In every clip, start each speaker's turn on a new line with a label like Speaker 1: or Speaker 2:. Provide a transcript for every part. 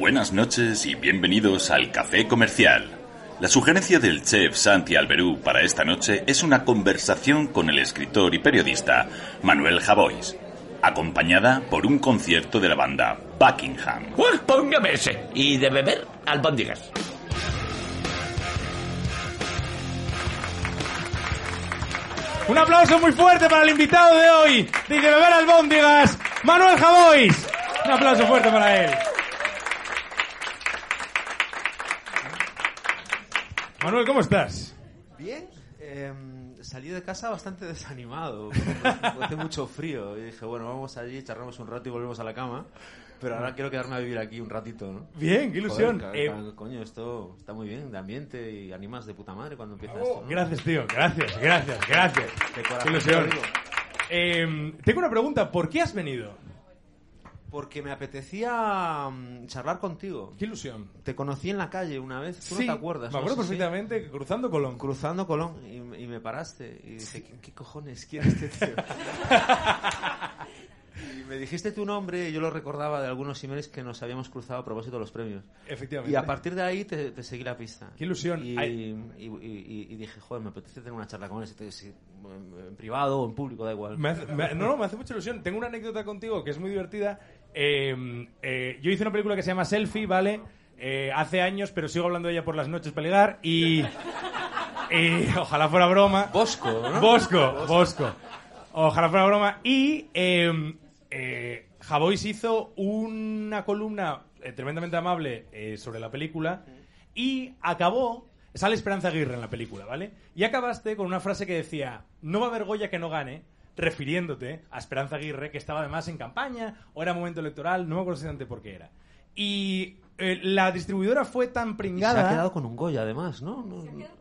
Speaker 1: Buenas noches y bienvenidos al Café Comercial. La sugerencia del chef Santi Alberú para esta noche es una conversación con el escritor y periodista Manuel Javois, acompañada por un concierto de la banda Buckingham.
Speaker 2: Pues póngame ese. Y de beber, albóndigas.
Speaker 3: Un aplauso muy fuerte para el invitado de hoy, de De Beber Albóndigas, Manuel Javois. Un aplauso fuerte para él. Manuel, ¿cómo estás?
Speaker 4: Bien, eh, salí de casa bastante desanimado, hace mucho frío. Y dije, bueno, vamos allí, charlamos un rato y volvemos a la cama. Pero ahora quiero quedarme a vivir aquí un ratito, ¿no?
Speaker 3: Bien, qué ilusión.
Speaker 4: Joder, ca- coño, esto está muy bien, de ambiente y animas de puta madre cuando empieza esto, ¿no?
Speaker 3: Gracias, tío. Gracias, gracias, gracias.
Speaker 4: Corazón
Speaker 3: Qué ilusión. Eh, tengo una pregunta. ¿Por qué has venido?
Speaker 4: Porque me apetecía mm, charlar contigo.
Speaker 3: Qué ilusión.
Speaker 4: Te conocí en la calle una vez, tú no te acuerdas.
Speaker 3: Me
Speaker 4: ¿no?
Speaker 3: acuerdo
Speaker 4: Sí, sí.
Speaker 3: perfectamente que cruzando Colón.
Speaker 4: Cruzando Colón y, y me paraste y dije, ¿qué, qué cojones quiere este tío? y me dijiste tu nombre y yo lo recordaba de algunos emails que nos habíamos cruzado a propósito de los premios.
Speaker 3: Efectivamente.
Speaker 4: Y a partir de ahí te, te seguí la pista.
Speaker 3: Qué ilusión.
Speaker 4: Y,
Speaker 3: Ay.
Speaker 4: y- y- y dije, joder, me apetece tener una charla con él, si- si- en privado o en público, da igual.
Speaker 3: Me hace- me- no, no, me hace mucha ilusión. Tengo una anécdota contigo que es muy divertida. Eh, eh, yo hice una película que se llama Selfie, ¿vale? Eh, hace años, pero sigo hablando de ella por las noches para ligar y... y ojalá fuera broma.
Speaker 4: Bosco, ¿no?
Speaker 3: Bosco, Bosco. Ojalá fuera broma. Y eh, eh, Javois hizo una columna tremendamente amable sobre la película y acabó... Sale Esperanza Aguirre en la película, ¿vale? Y acabaste con una frase que decía, no va a haber Goya que no gane, refiriéndote a Esperanza Aguirre, que estaba además en campaña, o era momento electoral, no me acuerdo exactamente por qué era. Y eh, la distribuidora fue tan
Speaker 4: Y se
Speaker 3: pringada...
Speaker 4: ha quedado con un Goya, además, ¿no? No- no-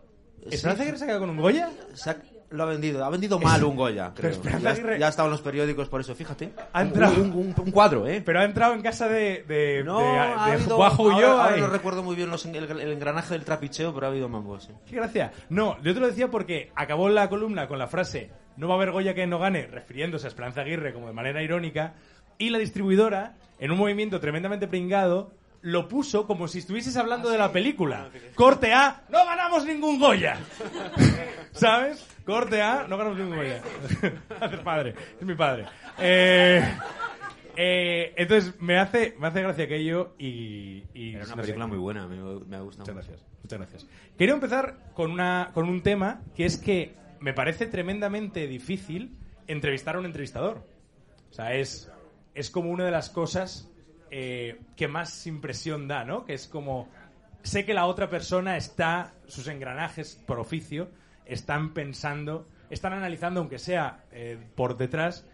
Speaker 3: ¿Esperanza Aguirre se ha quedado con un Goya?
Speaker 4: se ha- lo ha vendido, ha vendido mal un Goya,
Speaker 3: Pero
Speaker 4: creo.
Speaker 3: Esperanza
Speaker 4: Ya,
Speaker 3: Aguirre-
Speaker 4: ya en los periódicos por eso, fíjate.
Speaker 3: Ha entrado-
Speaker 4: un, un- un cuadro, ¿eh?
Speaker 3: Pero ha entrado en casa de, de,
Speaker 4: No,
Speaker 3: de,
Speaker 4: ha
Speaker 3: de
Speaker 4: habido,
Speaker 3: Juanjo
Speaker 4: ahora, ahora
Speaker 3: y-
Speaker 4: no recuerdo muy bien los- el, el engranaje del trapicheo, pero ha habido mambo, sí.
Speaker 3: Qué gracia. No, yo te lo decía porque acabó la columna con la frase no va a haber Goya que no gane, refiriéndose a Esperanza Aguirre como de manera irónica, y la distribuidora, en un movimiento tremendamente pringado, lo puso como si estuvieses hablando de la película. Corte A, no ganamos ningún Goya. ¿Sabes? Corte A, no ganamos ningún Goya. Haces padre, es mi padre. Eh, eh, entonces, me hace, me hace gracia aquello y... y
Speaker 4: Era una
Speaker 3: no sé.
Speaker 4: película muy buena, me, me ha gustado
Speaker 3: Muchas
Speaker 4: mucho.
Speaker 3: gracias, muchas gracias. Quería empezar con, una, con un tema que es que me parece tremendamente difícil entrevistar a un entrevistador. O sea, es, es como una de las cosas eh, que más impresión da, ¿no? Que es como, sé que la otra persona está, sus engranajes por oficio, están pensando, están analizando, aunque sea eh, por detrás,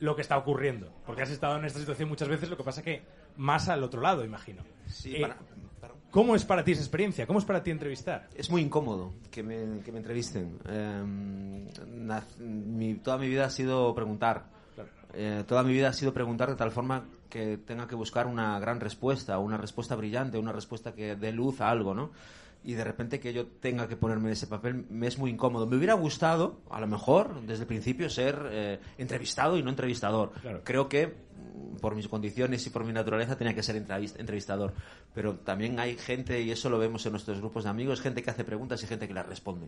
Speaker 3: lo que está ocurriendo. Porque has estado en esta situación muchas veces, lo que pasa que más al otro lado, imagino.
Speaker 4: Sí,
Speaker 3: Eh,
Speaker 4: para- para-
Speaker 3: ¿Cómo es para ti esa experiencia? ¿Cómo es para ti entrevistar?
Speaker 4: Es muy incómodo que me, que me entrevisten. Eh, mi- toda mi vida ha sido preguntar. Eh, toda mi vida ha sido preguntar de tal forma que tenga que buscar una gran respuesta, una respuesta brillante, una respuesta que dé luz a algo, ¿no? Y de repente que yo tenga que ponerme en ese papel me es muy incómodo. Me hubiera gustado, a lo mejor, desde el principio, ser eh, entrevistado y no entrevistador.
Speaker 3: Claro.
Speaker 4: Creo que mm, por mis condiciones y por mi naturaleza tenía que ser entrevis- entrevistador. Pero también hay gente, y eso lo vemos en nuestros grupos de amigos, gente que hace preguntas y gente que las responde.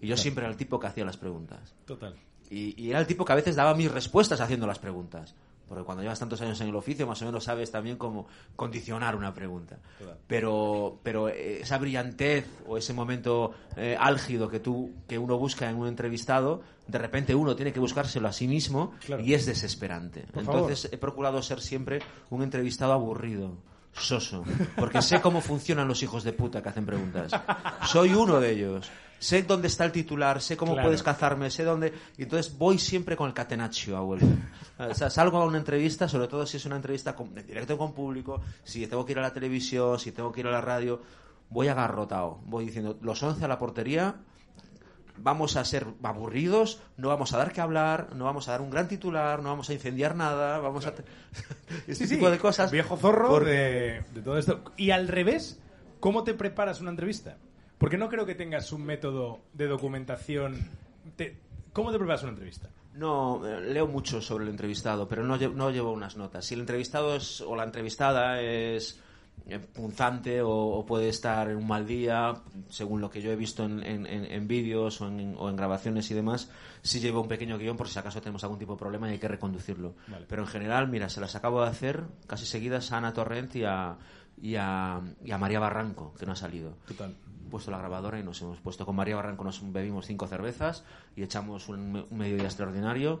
Speaker 4: Y yo siempre era el tipo que hacía las preguntas.
Speaker 3: Total.
Speaker 4: Y, y era el tipo que a veces daba mis respuestas haciendo las preguntas. Porque cuando llevas tantos años en el oficio, más o menos sabes también cómo condicionar una pregunta. Pero, pero eh, esa brillantez o ese momento eh, álgido que, tú, que uno busca en un entrevistado, de repente uno tiene que buscárselo a sí mismo
Speaker 3: Claro.
Speaker 4: y es desesperante.
Speaker 3: Por
Speaker 4: Entonces he procurado ser siempre un entrevistado aburrido. Soso, porque sé cómo funcionan los hijos de puta que hacen preguntas. Soy uno de ellos. Sé dónde está el titular, sé cómo
Speaker 3: Claro.
Speaker 4: puedes cazarme, sé dónde... Y entonces voy siempre con el catenaccio a vuelta. O sea, salgo a una entrevista, sobre todo si es una entrevista con, en directo con público, si tengo que ir a la televisión, si tengo que ir a la radio, voy agarrotado. Voy diciendo, los 11 a la portería, vamos a ser aburridos, no vamos a dar que hablar, no vamos a dar un gran titular, no vamos a incendiar nada, vamos a... este tipo de cosas.
Speaker 3: Viejo zorro de, de todo esto. Y al revés, ¿cómo te preparas una entrevista? Porque no creo que tengas un método de documentación. Te- ¿Cómo te preparas una entrevista?
Speaker 4: No, eh, leo mucho sobre el entrevistado, pero no, no llevo unas notas. Si el entrevistado es, o la entrevistada es punzante o, o puede estar en un mal día, según lo que yo he visto en, en- en- vídeos o en, o en grabaciones y demás, sí llevo un pequeño guion por si acaso tenemos algún tipo de problema y hay que reconducirlo.
Speaker 3: Vale.
Speaker 4: Pero en general, mira, se las acabo de hacer casi seguidas a Ana Torrent y a, y a, y a María Barranco, que no ha salido
Speaker 3: Total.
Speaker 4: puesto la grabadora y nos hemos puesto con María Barranco, nos bebimos cinco cervezas y echamos un, un mediodía extraordinario.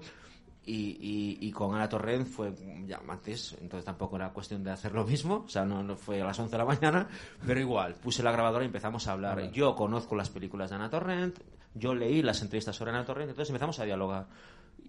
Speaker 4: Y, y- y con Ana Torrent fue ya antes, entonces tampoco era cuestión de hacer lo mismo, o sea, no, no fue a las 11 de la mañana, pero igual, puse la grabadora y empezamos a hablar. Yo conozco las películas de Ana Torrent, yo leí las entrevistas sobre Ana Torrent, entonces empezamos a dialogar.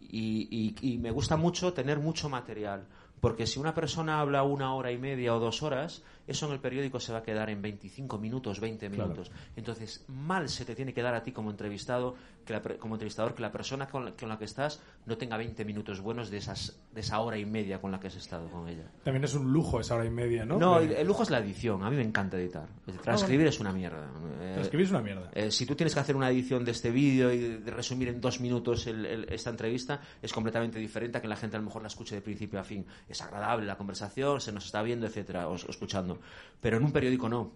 Speaker 4: Y, y- y me gusta mucho tener mucho material, porque si una persona habla una hora y media o dos horas, eso en el periódico se va a quedar en 25 minutos, 20 minutos. Entonces, mal se te tiene que dar a ti como entrevistado, que la como entrevistador, que la persona con la, con la que estás no tenga 20 minutos buenos de, esas, de esa hora y media con la que has estado con ella.
Speaker 3: También es un lujo esa hora y media, ¿no?
Speaker 4: No, el, el lujo es la edición. A mí me encanta editar. Transcribir es una mierda. Eh,
Speaker 3: Transcribir es una mierda.
Speaker 4: eh, si tú tienes que hacer una edición de este vídeo y de resumir en dos minutos el- el- esta entrevista, es completamente diferente a que la gente a lo mejor la escuche de principio a fin. Es agradable la conversación, se nos está viendo, etcétera, o, o Pero en un periódico no.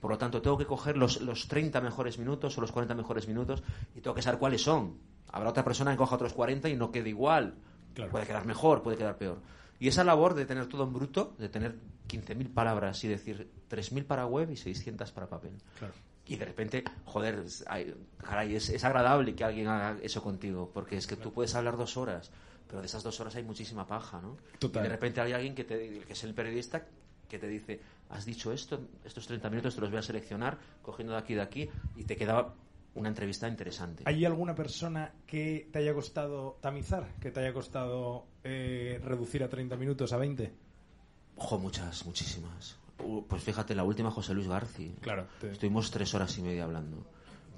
Speaker 4: Por lo tanto, tengo que coger los, los 30 mejores minutos o los 40 mejores minutos y tengo que saber cuáles son. Habrá otra persona que coja otros 40 y no quede igual.
Speaker 3: Claro.
Speaker 4: Puede quedar mejor, puede quedar peor. Y esa labor de tener todo en bruto, de tener 15.000 palabras y decir 3.000 para web y 600 para papel.
Speaker 3: Claro.
Speaker 4: Y de repente, joder, ay, caray, es, es agradable que alguien haga eso contigo, porque es que tú puedes hablar dos horas, pero de esas dos horas hay muchísima paja, ¿no?
Speaker 3: Total.
Speaker 4: Y de repente hay alguien que, te, que es el periodista que te dice, has dicho esto, estos 30 minutos te los voy a seleccionar, cogiendo de aquí y de aquí, y te queda una entrevista interesante.
Speaker 3: ¿Hay alguna persona que te haya costado tamizar? ¿Que te haya costado eh, reducir a 30 minutos a 20?
Speaker 4: Ojo, muchas, muchísimas. Uh, Pues fíjate, la última José Luis García.
Speaker 3: Claro. te-
Speaker 4: Estuvimos tres horas y media hablando.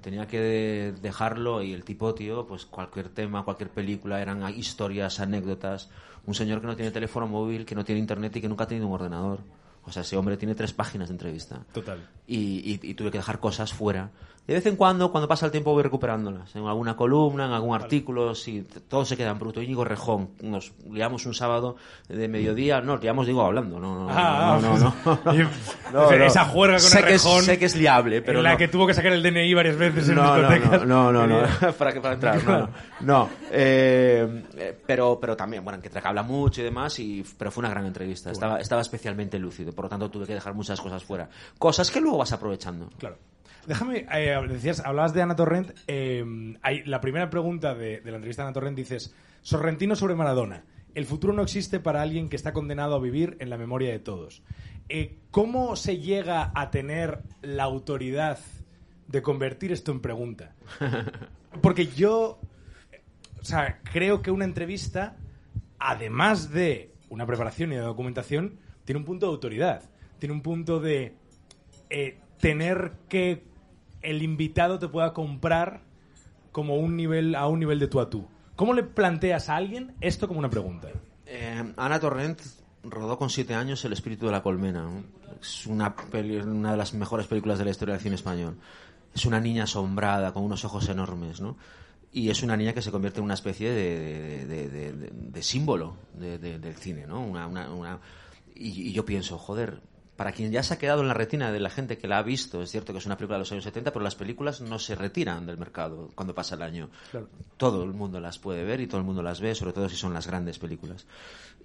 Speaker 4: Tenía que dejarlo y el tipo, tío, pues cualquier tema, cualquier película, eran historias, anécdotas. Un señor que no tiene teléfono móvil, que no tiene internet y que nunca ha tenido un ordenador. O sea, ese hombre tiene tres páginas de entrevista.
Speaker 3: Total.
Speaker 4: Y, y- y tuve que dejar cosas fuera. De vez en cuando, cuando pasa el tiempo, voy recuperándolas. En alguna columna, en algún artículo, si todo se queda en bruto. Íñigo Rejón, nos liamos un sábado de mediodía, no, liamos, digo, hablando, no, no,
Speaker 3: Ah,
Speaker 4: no, no, no. No, no.
Speaker 3: Esa juerga con
Speaker 4: sé
Speaker 3: el
Speaker 4: que es-
Speaker 3: Rejón.
Speaker 4: sé que es liable, pero
Speaker 3: en la
Speaker 4: no.
Speaker 3: que tuvo que sacar el DNI varias veces en
Speaker 4: No, no,
Speaker 3: discotecas.
Speaker 4: no, no, no, no. para que para entrar, no, no. No, eh, eh, pero, pero también, bueno, que habla mucho y demás, y, pero fue una gran entrevista. Estaba, estaba especialmente lúcido, por lo tanto tuve que dejar muchas cosas fuera. Cosas que luego vas aprovechando.
Speaker 3: Claro. Déjame, eh, decías, hablabas de Ana Torrent. eh, hay, la primera pregunta de, de la entrevista de Ana Torrent dices: Sorrentino sobre Maradona. El futuro no existe para alguien que está condenado a vivir en la memoria de todos. Eh, ¿Cómo se llega a tener la autoridad de convertir esto en pregunta? Porque yo, o sea, creo que una entrevista, además de una preparación y de documentación, tiene un punto de autoridad. Tiene un punto de eh, tener que el invitado te pueda comprar como un nivel a un nivel de tú a tú. ¿Cómo le planteas a alguien esto como una pregunta?
Speaker 4: Eh, Ana Torrent rodó con siete años El espíritu de la colmena. Es una, de las mejores películas de la historia del cine español. Es una niña asombrada, con unos ojos enormes, ¿no? Y es una niña que se convierte en una especie de, símbolo de- de- del cine, ¿no? Y yo pienso, joder, para quien ya se ha quedado en la retina de la gente que la ha visto, es cierto que es una película de los años 70, pero las películas no se retiran del mercado cuando pasa el año. Todo el mundo las puede ver y todo el mundo las ve, sobre todo si son las grandes películas.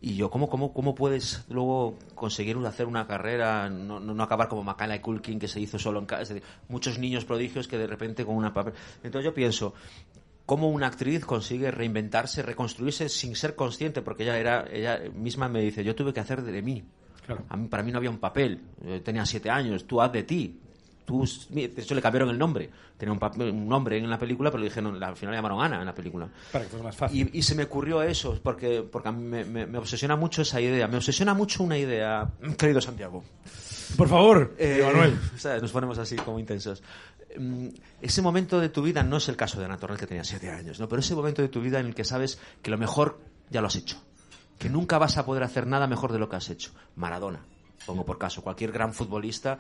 Speaker 4: Y yo, ¿cómo, cómo, cómo puedes luego conseguir hacer una carrera, no, no, no acabar como Macaulay Culkin, que se hizo solo en casa? Es decir, muchos niños prodigios que de repente con una papel... Entonces yo pienso, cómo una actriz consigue reinventarse, reconstruirse sin ser consciente, porque ella era ella misma me dice, yo tuve que hacer de mí.
Speaker 3: Claro.
Speaker 4: A mí, para mí no había un papel. Yo tenía siete años, tú haz de ti. Tú, de hecho, le cambiaron el nombre. Tenía un, papel- un nombre en la película, pero le dijeron, al final le llamaron Ana en la película.
Speaker 3: Para que fuese más fácil.
Speaker 4: Y, y se me ocurrió eso, porque, porque a mí me, me- me obsesiona mucho esa idea. Me obsesiona mucho una idea, querido Santiago.
Speaker 3: Por favor,
Speaker 4: Eh,
Speaker 3: Manuel.
Speaker 4: ¿sabes? Nos ponemos así como intensos. Mm, Ese momento de tu vida no es el caso de Ana Torrent, que tenía siete años, ¿no? pero ese momento de tu vida en el que sabes que lo mejor ya lo has hecho. Que nunca vas a poder hacer nada mejor de lo que has hecho. Maradona, pongo por caso. Cualquier gran futbolista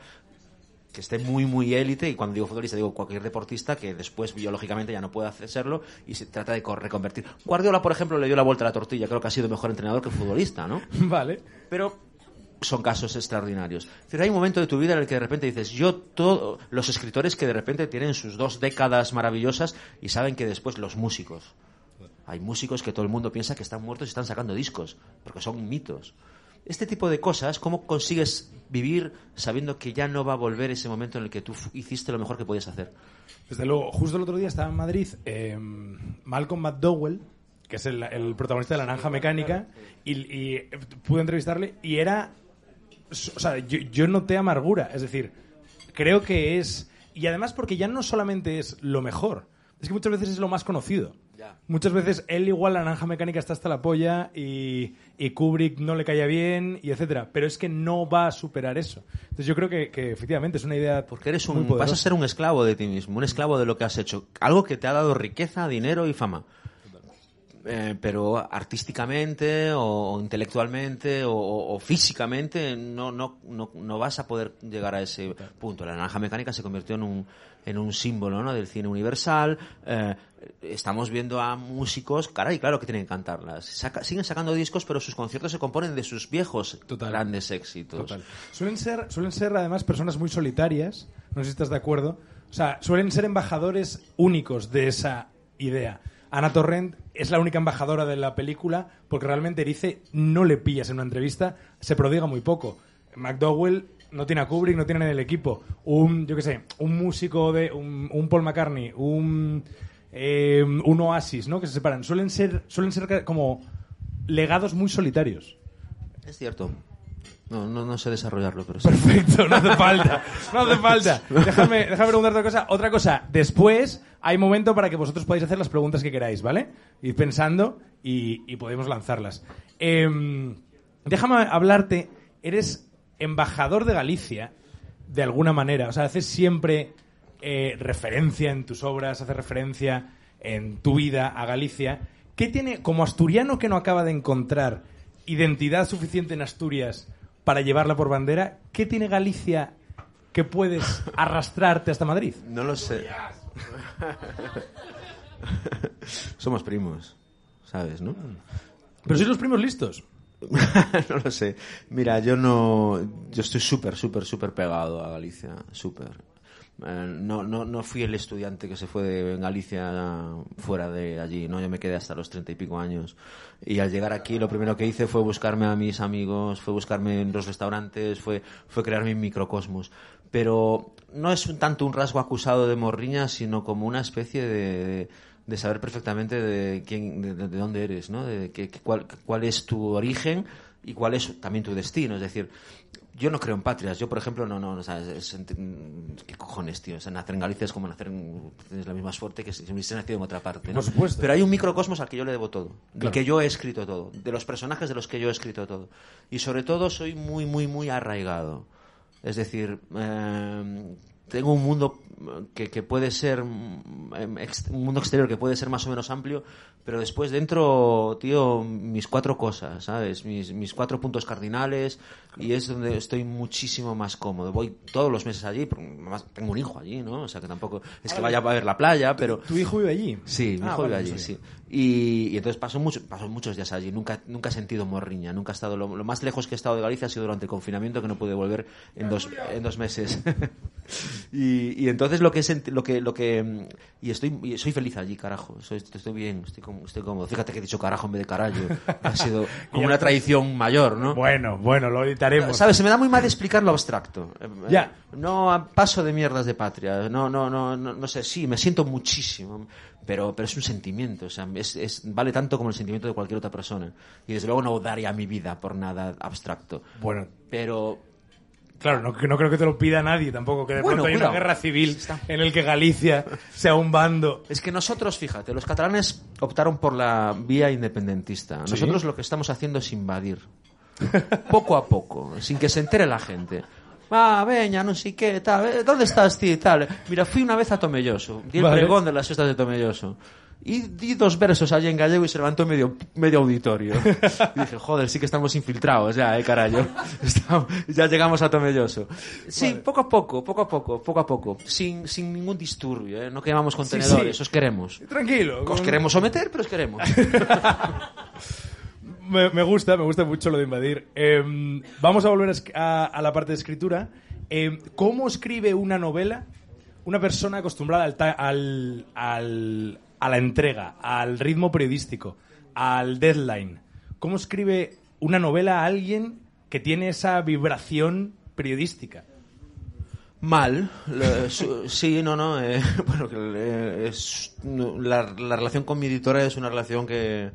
Speaker 4: que esté muy, muy élite, y cuando digo futbolista digo cualquier deportista que después biológicamente ya no puede hacerlo y se trata de co- reconvertir. Guardiola, por ejemplo, le dio la vuelta a la tortilla, creo que ha sido mejor entrenador que futbolista, ¿no?
Speaker 3: Vale.
Speaker 4: pero son casos extraordinarios. Es decir, hay un momento de tu vida en el que de repente dices, yo, todo, los escritores que de repente tienen sus dos décadas maravillosas y saben que después los músicos. Hay músicos que todo el mundo piensa que están muertos y están sacando discos, porque son mitos. Este tipo de cosas, ¿cómo consigues vivir sabiendo que ya no va a volver ese momento en el que tú hiciste lo mejor que podías hacer?
Speaker 3: Desde luego, justo el otro día estaba en Madrid eh, Malcolm McDowell, que es el, protagonista de La Naranja Mecánica, y, pude entrevistarle y era... O sea, yo, yo noté amargura, es decir, creo que es... Y además porque ya no solamente es lo mejor, es que muchas veces es lo más conocido.
Speaker 4: Ya.
Speaker 3: Muchas veces él igual la naranja mecánica está hasta la polla y, y Kubrick no le caía bien y etcétera, pero es que no va a superar eso. Entonces yo creo que, que efectivamente es una idea
Speaker 4: Porque eres un, vas a ser un esclavo de ti mismo, un esclavo de lo que has hecho. Algo que te ha dado riqueza, dinero y fama. Eh, pero artísticamente o, o intelectualmente o, o- o físicamente no, no, no, no vas a poder llegar a ese punto. La naranja mecánica se convirtió en un, en un símbolo ¿no? del cine universal. Eh, estamos viendo a músicos, caray, claro que tienen que cantarlas. Saca- siguen sacando discos, pero sus conciertos se componen de sus viejos
Speaker 3: Total.
Speaker 4: grandes éxitos.
Speaker 3: Total. Suelen ser, suelen ser además personas muy solitarias, no sé si estás de acuerdo. O sea, suelen ser embajadores únicos de esa idea. Ana Torrent es la única embajadora de la película porque realmente Erice no le pillas en una entrevista, se prodiga muy poco. McDowell no tiene a Kubrick, no tiene en el equipo. Un, yo qué sé, un músico de. Un, un Paul McCartney, un. eh, un Oasis, ¿no? Que se separan. Suelen ser, suelen ser como legados muy solitarios.
Speaker 4: Es cierto. No, no, no sé desarrollarlo, pero sí.
Speaker 3: Perfecto, no hace falta. No hace falta. Déjame, déjame preguntarte otra cosa. Otra cosa, después hay momento para que vosotros podáis hacer las preguntas que queráis, ¿vale? Ir pensando y, y podemos lanzarlas. Em, déjame hablarte. Eres embajador de Galicia, de alguna manera. O sea, haces siempre eh, referencia en tus obras, haces referencia en tu vida a Galicia. ¿Qué tiene, como asturiano que no acaba de encontrar identidad suficiente en Asturias para llevarla por bandera, qué tiene Galicia que puedes arrastrarte hasta Madrid?
Speaker 4: No lo sé. Somos primos, ¿sabes, no?
Speaker 3: Pero sois los primos listos.
Speaker 4: no lo sé. Mira, yo no. Yo estoy súper, súper, súper pegado a Galicia. Súper. Eh, no, no, no fui el estudiante que se fue de Galicia fuera de allí, ¿no? Yo me quedé hasta los treinta y pico años. Y al llegar aquí, lo primero que hice fue buscarme a mis amigos, fue buscarme en los restaurantes, fue, fue crear mi microcosmos. Pero no es un tanto un rasgo acusado de morriña, sino como una especie de, de- de saber perfectamente de quién, de, de- de dónde eres, ¿no? De que- que cuál, cuál es tu origen y cuál es también tu destino. Es decir, yo no creo en patrias. Yo, por ejemplo, no, no, o sea, es- es- ¿qué cojones, tío? O sea, nacer en Galicia es como nacer en, tienes la misma suerte que si hubiese nacido en otra parte, ¿no?
Speaker 3: Por supuesto.
Speaker 4: Pero hay un microcosmos al que yo le debo todo. Del
Speaker 3: Claro.
Speaker 4: que yo he escrito todo. De los personajes de los que yo he escrito todo. Y sobre todo soy muy, muy, muy arraigado. Es decir, eh, tengo un mundo que, que puede ser ex- un mundo exterior que puede ser más o menos amplio, pero después dentro, tío, mis cuatro cosas, ¿sabes? Mis, mis cuatro puntos cardinales y es donde estoy muchísimo más cómodo. Voy todos los meses allí, además tengo un hijo allí, ¿no? O sea que tampoco es que vaya a ver la playa, pero...
Speaker 3: ¿Tu hijo vive allí?
Speaker 4: Sí, mi
Speaker 3: Ah,
Speaker 4: hijo vive allí, sí. Y, y entonces paso, mucho, paso muchos días allí. Nunca, nunca he sentido morriña. Nunca he estado. Lo, lo más lejos que he estado de Galicia ha sido durante el confinamiento, que no pude volver en dos, en dos meses. y, y entonces lo que es lo que, lo que. mm, Y estoy, y soy feliz allí, carajo. Soy- estoy bien, estoy, com- estoy cómodo. Fíjate que he dicho carajo en vez de carallo. Ha sido como una tradición mayor, ¿no?
Speaker 3: Bueno, bueno, lo editaremos.
Speaker 4: ¿Sabes? Se me da muy mal explicar lo abstracto. Eh,
Speaker 3: Ya.
Speaker 4: eh, No a- paso de mierdas de patria. No, no, no, no, no sé. Sí, me siento muchísimo. pero, pero es un sentimiento, o sea, es, es- vale tanto como el sentimiento de cualquier otra persona. Y desde luego no daría mi vida por nada abstracto.
Speaker 3: Bueno,
Speaker 4: Pero
Speaker 3: claro, no, no creo que te lo pida nadie tampoco, que de
Speaker 4: Bueno,
Speaker 3: pronto hay una guerra civil en el que Galicia sea un bando.
Speaker 4: es que nosotros, fíjate, los catalanes optaron por la vía independentista. Nosotros lo que estamos haciendo es invadir. Poco a poco, sin que se entere la gente. Ah, veña, non sei que, tal, eh, ¿dónde estás ti, tal? Mira, fui una vez a Tomelloso, di el
Speaker 3: Vale.
Speaker 4: pregón de las fiestas de Tomelloso. Y di dos versos allí en gallego y se levantó medio, medio auditorio. Y dije, joder, sí que estamos infiltrados ya, eh. Estamos- ya llegamos a Tomelloso. Sí, poco a poco, poco a poco, poco a poco. Sin, sin ningún disturbio, eh. No quemamos contenedores,
Speaker 3: sí.
Speaker 4: os queremos.
Speaker 3: Tranquilo.
Speaker 4: Os queremos someter, pero os queremos.
Speaker 3: Me, me gusta, me gusta mucho lo de invadir. Eh, vamos a volver a la parte de escritura. Eh, ¿Cómo escribe una novela una persona acostumbrada al, al- al- a la entrega, al ritmo periodístico, al deadline? ¿Cómo escribe una novela a alguien que tiene esa vibración periodística?
Speaker 4: Mal, sí, no, no. eh, bueno, eh, es, la, la relación con mi editora es una relación que,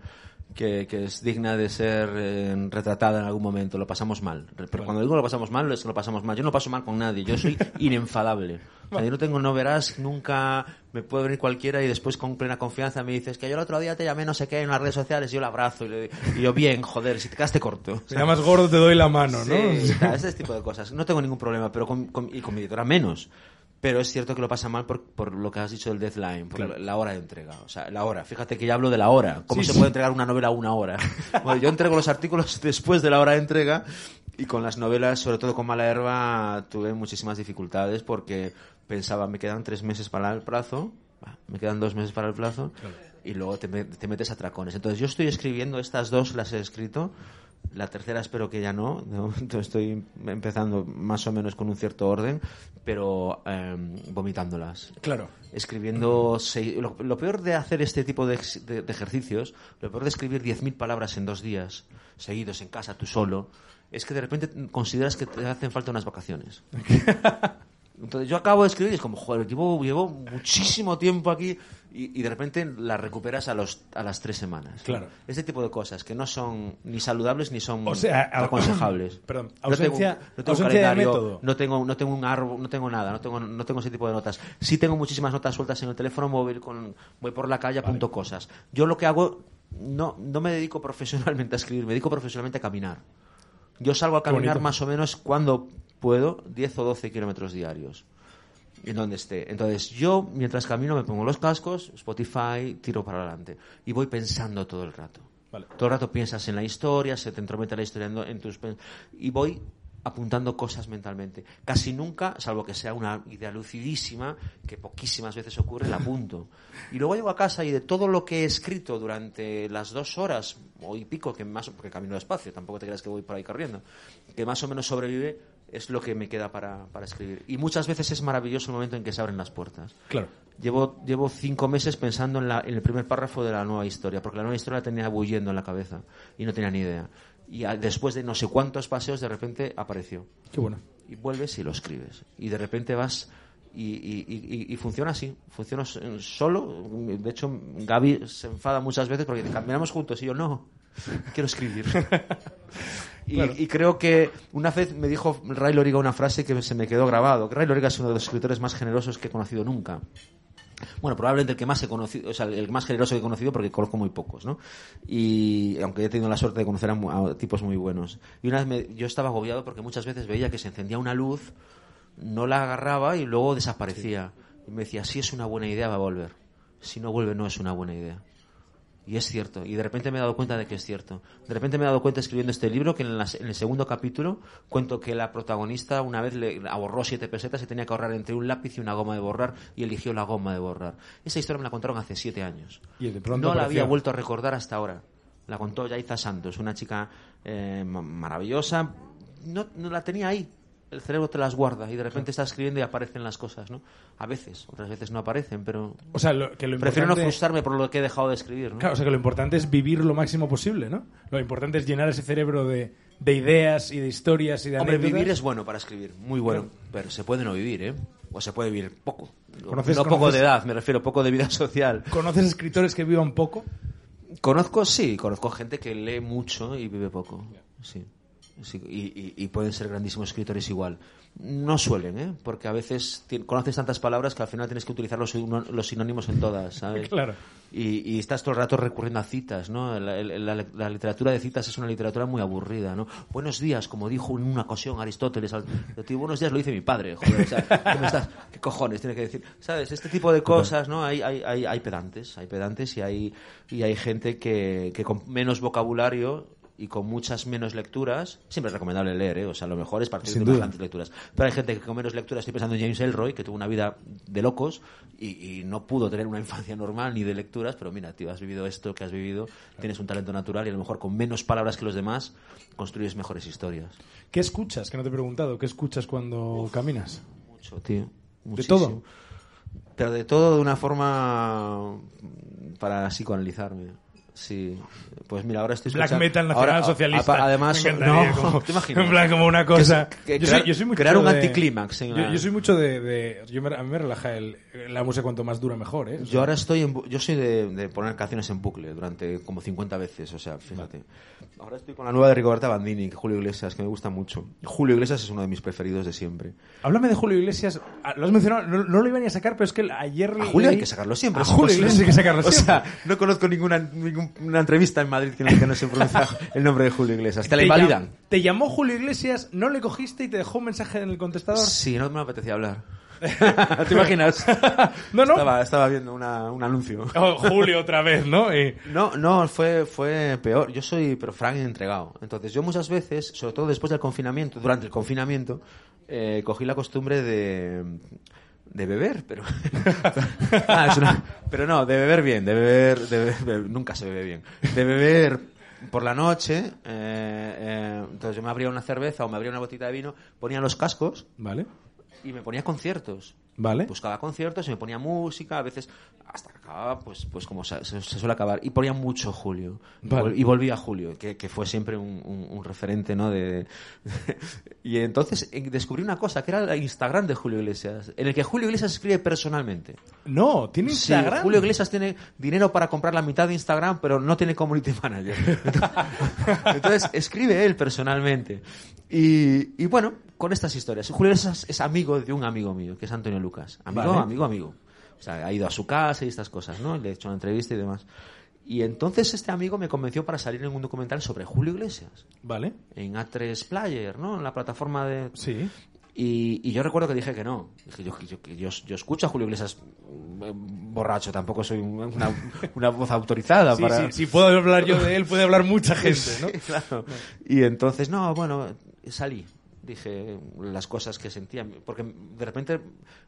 Speaker 4: que, que es digna de ser eh, retratada en algún momento. Lo pasamos mal. Pero cuando digo lo pasamos mal, es que lo pasamos mal. Yo no paso mal con nadie. Yo soy inenfadable. O sea, yo no tengo, no verás, nunca me puede venir cualquiera y después con plena confianza me dices que yo el otro día te llamé no sé qué en las redes sociales y yo le abrazo y, le- y yo, bien, joder, si te quedaste corto.
Speaker 3: Si llamas gordo te doy la mano, ¿no?
Speaker 4: Sí, tal, ese tipo de cosas. No tengo ningún problema, pero con, con- y con mi editora menos. Pero es cierto que lo pasa mal por, por lo que has dicho del deadline, por la hora de entrega. O sea, la hora. Fíjate que ya hablo de la hora. ¿Cómo
Speaker 3: Sí,
Speaker 4: se
Speaker 3: sí.
Speaker 4: puede entregar una novela a una hora? Bueno, yo entrego los artículos después de la hora de entrega y con las novelas, sobre todo con Mala Herba, tuve muchísimas dificultades porque pensaba, me quedan tres meses para el plazo, me quedan dos meses para el plazo y luego te, te metes a tracones. Entonces yo estoy escribiendo, estas dos las he escrito, la tercera espero que ya no, de momento estoy empezando más o menos con un cierto orden, pero eh, vomitándolas.
Speaker 3: Claro.
Speaker 4: Escribiendo, seis- lo, lo peor de hacer este tipo de, ex- de- de ejercicios, lo peor de escribir 10.000 palabras en dos días, seguidos en casa, tú solo, es que de repente consideras que te hacen falta unas vacaciones. Entonces yo acabo de escribir y es como, joder, llevo, llevo muchísimo tiempo aquí y, y de repente la recuperas a, los, a las tres semanas.
Speaker 3: Claro.
Speaker 4: Este tipo de cosas que no son ni saludables ni son
Speaker 3: O sea,
Speaker 4: aconsejables.
Speaker 3: perdón,
Speaker 4: No tengo-
Speaker 3: ausencia-
Speaker 4: no tengo, un
Speaker 3: ausencia de
Speaker 4: calendario,
Speaker 3: método.
Speaker 4: no tengo, no tengo un árbol, no tengo nada, no tengo, no tengo ese tipo de notas. Sí tengo muchísimas notas sueltas en el teléfono móvil, con, voy por la calle, apunto cosas. Yo lo que hago, no, no me dedico profesionalmente a escribir, me dedico profesionalmente a caminar. Yo salgo a caminar más o menos cuando puedo, 10 o 12 kilómetros diarios. En donde esté. Entonces, yo, mientras camino, me pongo los cascos, Spotify, tiro para adelante. Y voy pensando todo el rato.
Speaker 3: Vale.
Speaker 4: Todo el rato piensas en la historia, se te entromete la historia en, en tus... Y voy apuntando cosas mentalmente. Casi nunca, salvo que sea una idea lucidísima, que poquísimas veces ocurre, la apunto. Y luego llego a casa y de todo lo que he escrito durante las dos horas o y pico, que más, porque camino despacio, tampoco te creas que voy por ahí corriendo, que más o menos sobrevive, es lo que me queda para, para escribir. Y muchas veces es maravilloso el momento en que se abren las puertas.
Speaker 3: Claro.
Speaker 4: Llevo, llevo cinco meses pensando en, la- en el primer párrafo de la nueva historia, porque la nueva historia la tenía bulliendo en la cabeza y no tenía ni idea. Y a- después de no sé cuántos paseos, de repente apareció.
Speaker 3: Qué bueno.
Speaker 4: Y vuelves y lo escribes. Y de repente vas y, y- y- y- funciona así. Funciona solo. De hecho, Gaby se enfada muchas veces porque caminamos juntos y yo no. Quiero escribir. Y,
Speaker 3: Claro.
Speaker 4: y creo que una vez me dijo Ray Loriga una frase que se me quedó grabado. Ray Loriga es uno de los escritores más generosos que he conocido nunca. Bueno, probablemente el que más he conocido, o sea, el más generoso que he conocido porque conozco muy pocos, ¿no? Y aunque he tenido la suerte de conocer a, a tipos muy buenos. Y una vez me- yo estaba agobiado porque muchas veces veía que se encendía una luz, no la agarraba y luego desaparecía. Y me decía, si es una buena idea va a volver. Si no vuelve no es una buena idea. Y es cierto. Y de repente me he dado cuenta de que es cierto. De repente me he dado cuenta escribiendo este libro que en, el segundo capítulo cuento que la protagonista una vez le ahorró siete pesetas y tenía que ahorrar entre un lápiz y una goma de borrar y eligió la goma de borrar. Esa historia me la contaron hace siete años.
Speaker 3: Y de pronto
Speaker 4: no la
Speaker 3: apareció.
Speaker 4: había vuelto a recordar hasta ahora. La contó Yaiza Santos, una chica eh, ma- maravillosa. No, no la tenía ahí. El cerebro te las guarda y de repente estás escribiendo y aparecen las cosas, ¿no? A veces, otras veces no aparecen, pero
Speaker 3: O sea, lo, que lo
Speaker 4: prefiero no frustrarme por lo que he dejado de escribir, ¿no?
Speaker 3: Claro, o sea que lo importante es vivir lo máximo posible, ¿no? Lo importante es llenar ese cerebro de, de ideas y de historias y de
Speaker 4: Hombre,
Speaker 3: anécdotas.
Speaker 4: vivir es bueno para escribir, muy bueno, pero se puede no vivir, ¿eh? O se puede vivir poco.
Speaker 3: ¿Conoces-
Speaker 4: no poco
Speaker 3: conoces-
Speaker 4: de edad, me refiero, poco de vida social.
Speaker 3: ¿Conoces escritores que vivan poco?
Speaker 4: Conozco, sí, conozco gente que lee mucho y vive poco. Sí, y, y- pueden ser grandísimos escritores igual. No suelen, ¿eh? Porque a veces conoces tantas palabras que al final tienes que utilizar los, los sinónimos en todas, ¿sabes?
Speaker 3: Claro.
Speaker 4: Y, y estás todo el rato recurriendo a citas, ¿no? La, la- la literatura de citas es una literatura muy aburrida, ¿no? Buenos días, como dijo en una ocasión Aristóteles. al- tío, buenos días lo dice mi padre, joder. O sea, ¿qué, me estás- qué cojones tiene que decir? ¿Sabes? Este tipo de cosas, ¿no? Hay, hay, hay, hay pedantes, hay pedantes y hay, y hay gente que, que con menos vocabulario y con muchas menos lecturas, siempre es recomendable leer, ¿eh? o sea, lo mejor es partir
Speaker 3: Sin
Speaker 4: de
Speaker 3: duda.
Speaker 4: bastantes lecturas. Pero hay gente que con menos lecturas, estoy pensando en James Elroy, que tuvo una vida de locos y, y no pudo tener una infancia normal ni de lecturas, pero mira, tío, has vivido esto que has vivido, tienes un talento natural y a lo mejor con menos palabras que los demás construyes mejores historias.
Speaker 3: ¿Qué escuchas? Que no te he preguntado. ¿Qué escuchas cuando caminas?
Speaker 4: Mucho, tío.
Speaker 3: ¿De
Speaker 4: muchísimo.
Speaker 3: todo?
Speaker 4: Pero de todo de una forma para psicoanalizarme. Sí, pues mira, ahora estoy
Speaker 3: Black
Speaker 4: escuchando-
Speaker 3: metal nacional
Speaker 4: ahora-
Speaker 3: socialista.
Speaker 4: apa- además,
Speaker 3: Me
Speaker 4: no,
Speaker 3: como-
Speaker 4: ¿te imaginas?
Speaker 3: En plan, como una cosa.
Speaker 4: Que que
Speaker 3: yo, soy,
Speaker 4: crear-
Speaker 3: yo soy mucho
Speaker 4: crear un
Speaker 3: de-
Speaker 4: anticlímax en
Speaker 3: Yo,
Speaker 4: la-
Speaker 3: yo soy mucho de. de- yo me- a mí me relaja el, la música cuanto más dura mejor, ¿eh? O sea,
Speaker 4: Yo ahora estoy en, yo soy de, de poner canciones en bucle durante como 50 veces, o sea, fíjate. Ahora estoy con la nueva de Rigoberta Bandini, Julio Iglesias, que me gusta mucho. Julio Iglesias es uno de mis preferidos de siempre.
Speaker 3: Háblame de Julio Iglesias. Ah, Lo has mencionado, no, no lo iban a sacar, pero es que ayer.
Speaker 4: A Julio hay que sacarlo siempre.
Speaker 3: A Julio. Iglesias hay que sacarlo
Speaker 4: O
Speaker 3: siempre.
Speaker 4: sea, no conozco ninguna, ninguna entrevista en Madrid que no, que no se pronuncia el nombre de Julio Iglesias. ¿Te la
Speaker 3: llam-
Speaker 4: invalidan?
Speaker 3: Te llamó Julio Iglesias, no le cogiste y te dejó un mensaje en el contestador.
Speaker 4: Sí, no me apetecía hablar. ¿Te imaginas?
Speaker 3: No, no.
Speaker 4: Estaba, estaba viendo una- un anuncio.
Speaker 3: Oh, Julio otra vez, ¿no? Y-
Speaker 4: No, no, fue, fue peor. Yo soy, pero frank entregado. Entonces, yo muchas veces, sobre todo después del confinamiento, durante el confinamiento, eh, cogí la costumbre de, de beber, pero. Ah, es una- pero no, de beber bien, de beber, de beber- nunca se bebe bien. De beber por la noche, eh, eh, entonces yo me abría una cerveza o me abría una botita de vino, ponía los cascos
Speaker 3: Vale.
Speaker 4: y me ponía conciertos.
Speaker 3: Vale.
Speaker 4: Buscaba conciertos y me ponía música, a veces hasta que acababa, pues, pues como se, se- se suele acabar. Y ponía mucho Julio. Y
Speaker 3: Vale.
Speaker 4: Y volvía a Julio, que, que fue siempre un, un- un referente, ¿no? De, y entonces eh, descubrí una cosa, que era el Instagram de Julio Iglesias, en el que Julio Iglesias escribe personalmente.
Speaker 3: No, tiene
Speaker 4: Sí,
Speaker 3: Instagram.
Speaker 4: Julio Iglesias tiene dinero para comprar la mitad de Instagram, pero no tiene community manager. Entonces, escribe él personalmente. Y, y bueno, con estas historias. Julio Iglesias es amigo de un amigo mío, que es Antonio Lucas. Amigo,
Speaker 3: Vale.
Speaker 4: amigo, amigo. O sea, ha ido a su casa y estas cosas, ¿no? Le he hecho una entrevista y demás. Y entonces este amigo me convenció para salir en un documental sobre Julio Iglesias.
Speaker 3: Vale.
Speaker 4: En A3 Player, ¿no? En la plataforma de...
Speaker 3: Sí.
Speaker 4: Y, y yo recuerdo que dije que no. Dije, yo, yo, yo, yo escucho a Julio Iglesias eh, borracho, tampoco soy un- una, una voz autorizada
Speaker 3: Sí,
Speaker 4: para...
Speaker 3: sí, si puedo hablar yo de él, puede hablar mucha gente, ¿no?
Speaker 4: Sí, claro. Y entonces, no, bueno, salí. Dije las cosas que sentía. Porque de repente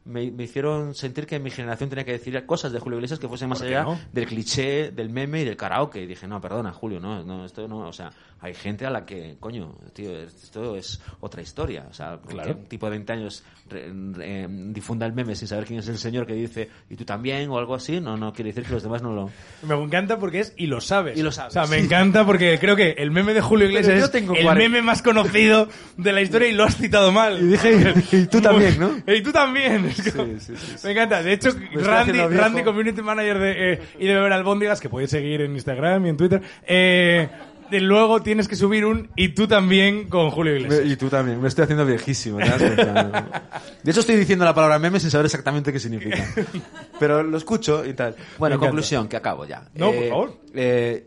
Speaker 4: me, me hicieron sentir que mi generación tenía que decir cosas de Julio Iglesias que fuesen más
Speaker 3: ¿Por qué
Speaker 4: allá
Speaker 3: no?
Speaker 4: del cliché, del meme y del karaoke. Y dije, no, perdona, Julio, no, no, esto no. O sea, hay gente a la que, coño, tío, esto es otra historia. O sea,
Speaker 3: Claro.
Speaker 4: un tipo de 20 años re- re- difunda el meme sin saber quién es el señor que dice, y tú también, o algo así, no, no quiere decir que los demás no lo.
Speaker 3: Me encanta porque es y lo sabes.
Speaker 4: Y lo sabes,
Speaker 3: O sea, me encanta porque creo que el meme de Julio Iglesias
Speaker 4: yo
Speaker 3: es
Speaker 4: tengo
Speaker 3: el
Speaker 4: 40.
Speaker 3: meme más conocido de la historia y lo has citado mal.
Speaker 4: Y dije, y tú también, ¿no?
Speaker 3: Y tú también.
Speaker 4: Sí, sí,
Speaker 3: Me encanta. De hecho,
Speaker 4: estoy
Speaker 3: Randy. Randy, community manager de, eh, y de Beber Albóndigas, que podéis seguir en Instagram y en Twitter, eh, de luego tienes que subir un y tú también con Julio Iglesias.
Speaker 4: Y tú también, me estoy haciendo viejísimo. De hecho, estoy diciendo la palabra meme sin saber exactamente qué significa. Pero lo escucho y tal. Bueno,
Speaker 3: Me encanta.
Speaker 4: conclusión, que acabo ya.
Speaker 3: No, por favor.
Speaker 4: eh,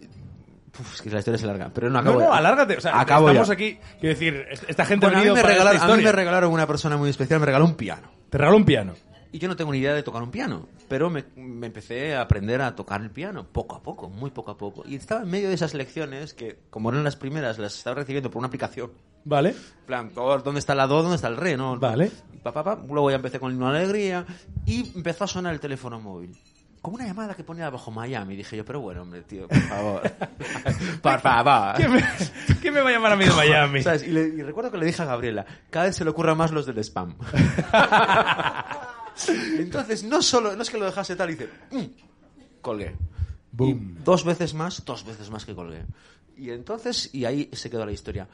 Speaker 4: uf, es que la historia se larga, pero no
Speaker 3: No,
Speaker 4: acabo
Speaker 3: no,
Speaker 4: ya.
Speaker 3: alárgate. O sea,
Speaker 4: acabo
Speaker 3: estamos
Speaker 4: ya.
Speaker 3: aquí. Quiero decir, esta gente
Speaker 4: Bueno,
Speaker 3: ha
Speaker 4: a, mí me
Speaker 3: para esta
Speaker 4: regalaron, a mí me
Speaker 3: historia.
Speaker 4: regalaron una persona muy especial, me regaló un piano.
Speaker 3: Te regalo un piano.
Speaker 4: Y yo no tengo ni idea de tocar un piano, pero me, me empecé a aprender a tocar el piano, poco a poco, muy poco a poco. Y estaba en medio de esas lecciones que, como eran las primeras, las estaba recibiendo por una aplicación.
Speaker 3: ¿Vale?
Speaker 4: En plan, ¿dónde está la do? ¿Dónde está el re? ¿no?
Speaker 3: Vale.
Speaker 4: Pa, pa, pa. Luego ya empecé con una alegría y empezó a sonar el teléfono móvil. Como una llamada que ponía bajo Miami. Dije yo, pero bueno, hombre, tío, por favor. por favor.
Speaker 3: ¿Quién me, quién me va a llamar a mí de Miami?
Speaker 4: ¿Sabes? Y, le- y recuerdo que le dije a Gabriela, cada vez se le ocurra más los del spam. Entonces, no solo, no es que lo dejase tal, dice, "Mm", colgué.
Speaker 3: Boom.
Speaker 4: Y dos veces más, dos veces más que colgué. Y entonces, y ahí se quedó la historia.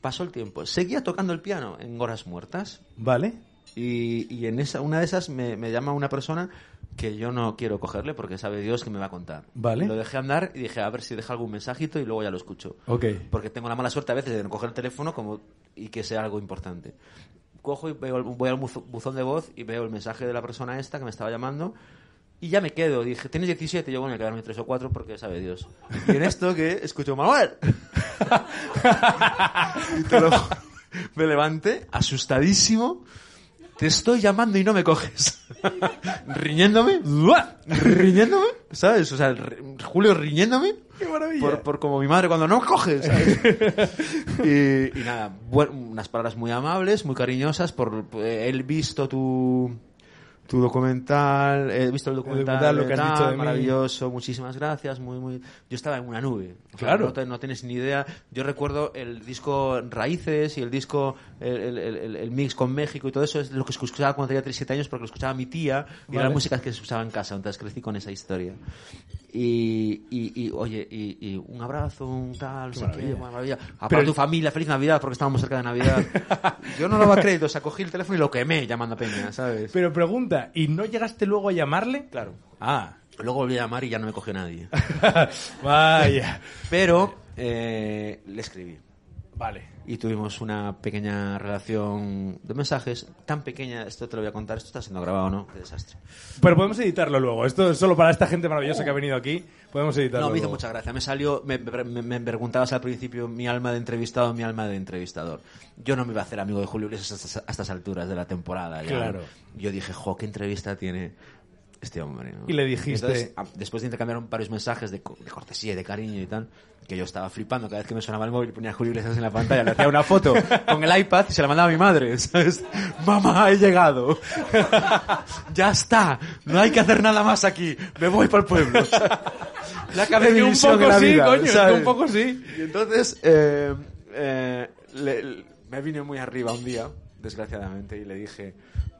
Speaker 4: Pasó el tiempo. Seguía tocando el piano en horas muertas.
Speaker 3: Vale.
Speaker 4: Y, y en esa, una de esas me, me llama una persona que yo no quiero cogerle porque sabe Dios que me va a contar.
Speaker 3: Vale.
Speaker 4: Lo dejé andar y dije, a ver si deja algún mensajito y luego ya lo escucho.
Speaker 3: Ok.
Speaker 4: Porque tengo la mala suerte a veces de no coger el teléfono como, y que sea algo importante. Cojo y veo, voy al buzón de voz y veo el mensaje de la persona esta que me estaba llamando y ya me quedo. Dije, tienes 17, yo voy a quedarme 3 o 4 porque sabe Dios. Y en esto que escucho, Manuel. y te lo ju- me levanté asustadísimo. Te estoy llamando y no me coges. riñéndome. riñéndome. ¿Sabes? O sea, Julio riñéndome.
Speaker 3: ¡Qué maravilla!
Speaker 4: Por, por como mi madre cuando no me coges. ¿sabes? y, y nada, buen- unas palabras muy amables, muy cariñosas por eh, el visto tu tu documental, he visto el documental,
Speaker 3: documental, lo que has dicho de mí.
Speaker 4: maravilloso, muchísimas gracias, muy muy yo estaba en una nube. O sea,
Speaker 3: Claro.
Speaker 4: No, no tienes ni idea. Yo recuerdo el disco Raíces y el disco el, el- el- mix con México y todo eso es lo que escuchaba cuando tenía 37 años porque lo escuchaba mi tía y
Speaker 3: Vale.
Speaker 4: era la música que se escuchaba en casa, entonces crecí con esa historia. Y, y, y, oye, y, y un abrazo, un tal, qué,
Speaker 3: maravilla.
Speaker 4: buena maravilla. A
Speaker 3: Pero-
Speaker 4: tu familia, feliz Navidad, porque estábamos cerca de Navidad. Yo no lo daba crédito, o sea, cogí el teléfono y lo quemé llamando a Peña, ¿sabes?
Speaker 3: Pero pregunta, ¿y no llegaste luego a llamarle?
Speaker 4: Claro.
Speaker 3: Ah.
Speaker 4: Luego volví a llamar y ya no me cogió nadie.
Speaker 3: Vaya.
Speaker 4: Pero eh, le escribí.
Speaker 3: Vale.
Speaker 4: Y tuvimos una pequeña relación de mensajes, tan pequeña, esto te lo voy a contar, esto está siendo grabado, ¿no? Qué desastre.
Speaker 3: Pero podemos editarlo luego. Esto es solo para esta gente maravillosa que ha venido aquí. Podemos editarlo
Speaker 4: No, me hizo
Speaker 3: luego.
Speaker 4: mucha gracia. Me salió, me, me, me preguntabas al principio mi alma de entrevistado, mi alma de entrevistador. Yo no me iba a hacer amigo de Julio Iglesias a, estas- a estas alturas de la temporada. ya.
Speaker 3: Claro.
Speaker 4: Yo dije, jo, qué entrevista tiene este hombre. ¿no?
Speaker 3: Y le dijiste-
Speaker 4: Entonces, a- después de intercambiar varios mensajes de, co- de cortesía y de cariño y tal, que yo estaba flipando cada vez que me sonaba el móvil ponía a Julio Iglesias en la pantalla, le hacía una foto con el iPad y se la mandaba a mi madre, ¿sabes? Mamá, he llegado. ya está. No hay que hacer nada más aquí. Me voy para el pueblo. Le acabé
Speaker 3: Es que un poco
Speaker 4: la
Speaker 3: sí,
Speaker 4: vida,
Speaker 3: coño, es que
Speaker 4: ¿sabes?
Speaker 3: un poco sí.
Speaker 4: Y entonces eh, eh, le- le- me vine muy arriba un día, desgraciadamente, y le dije,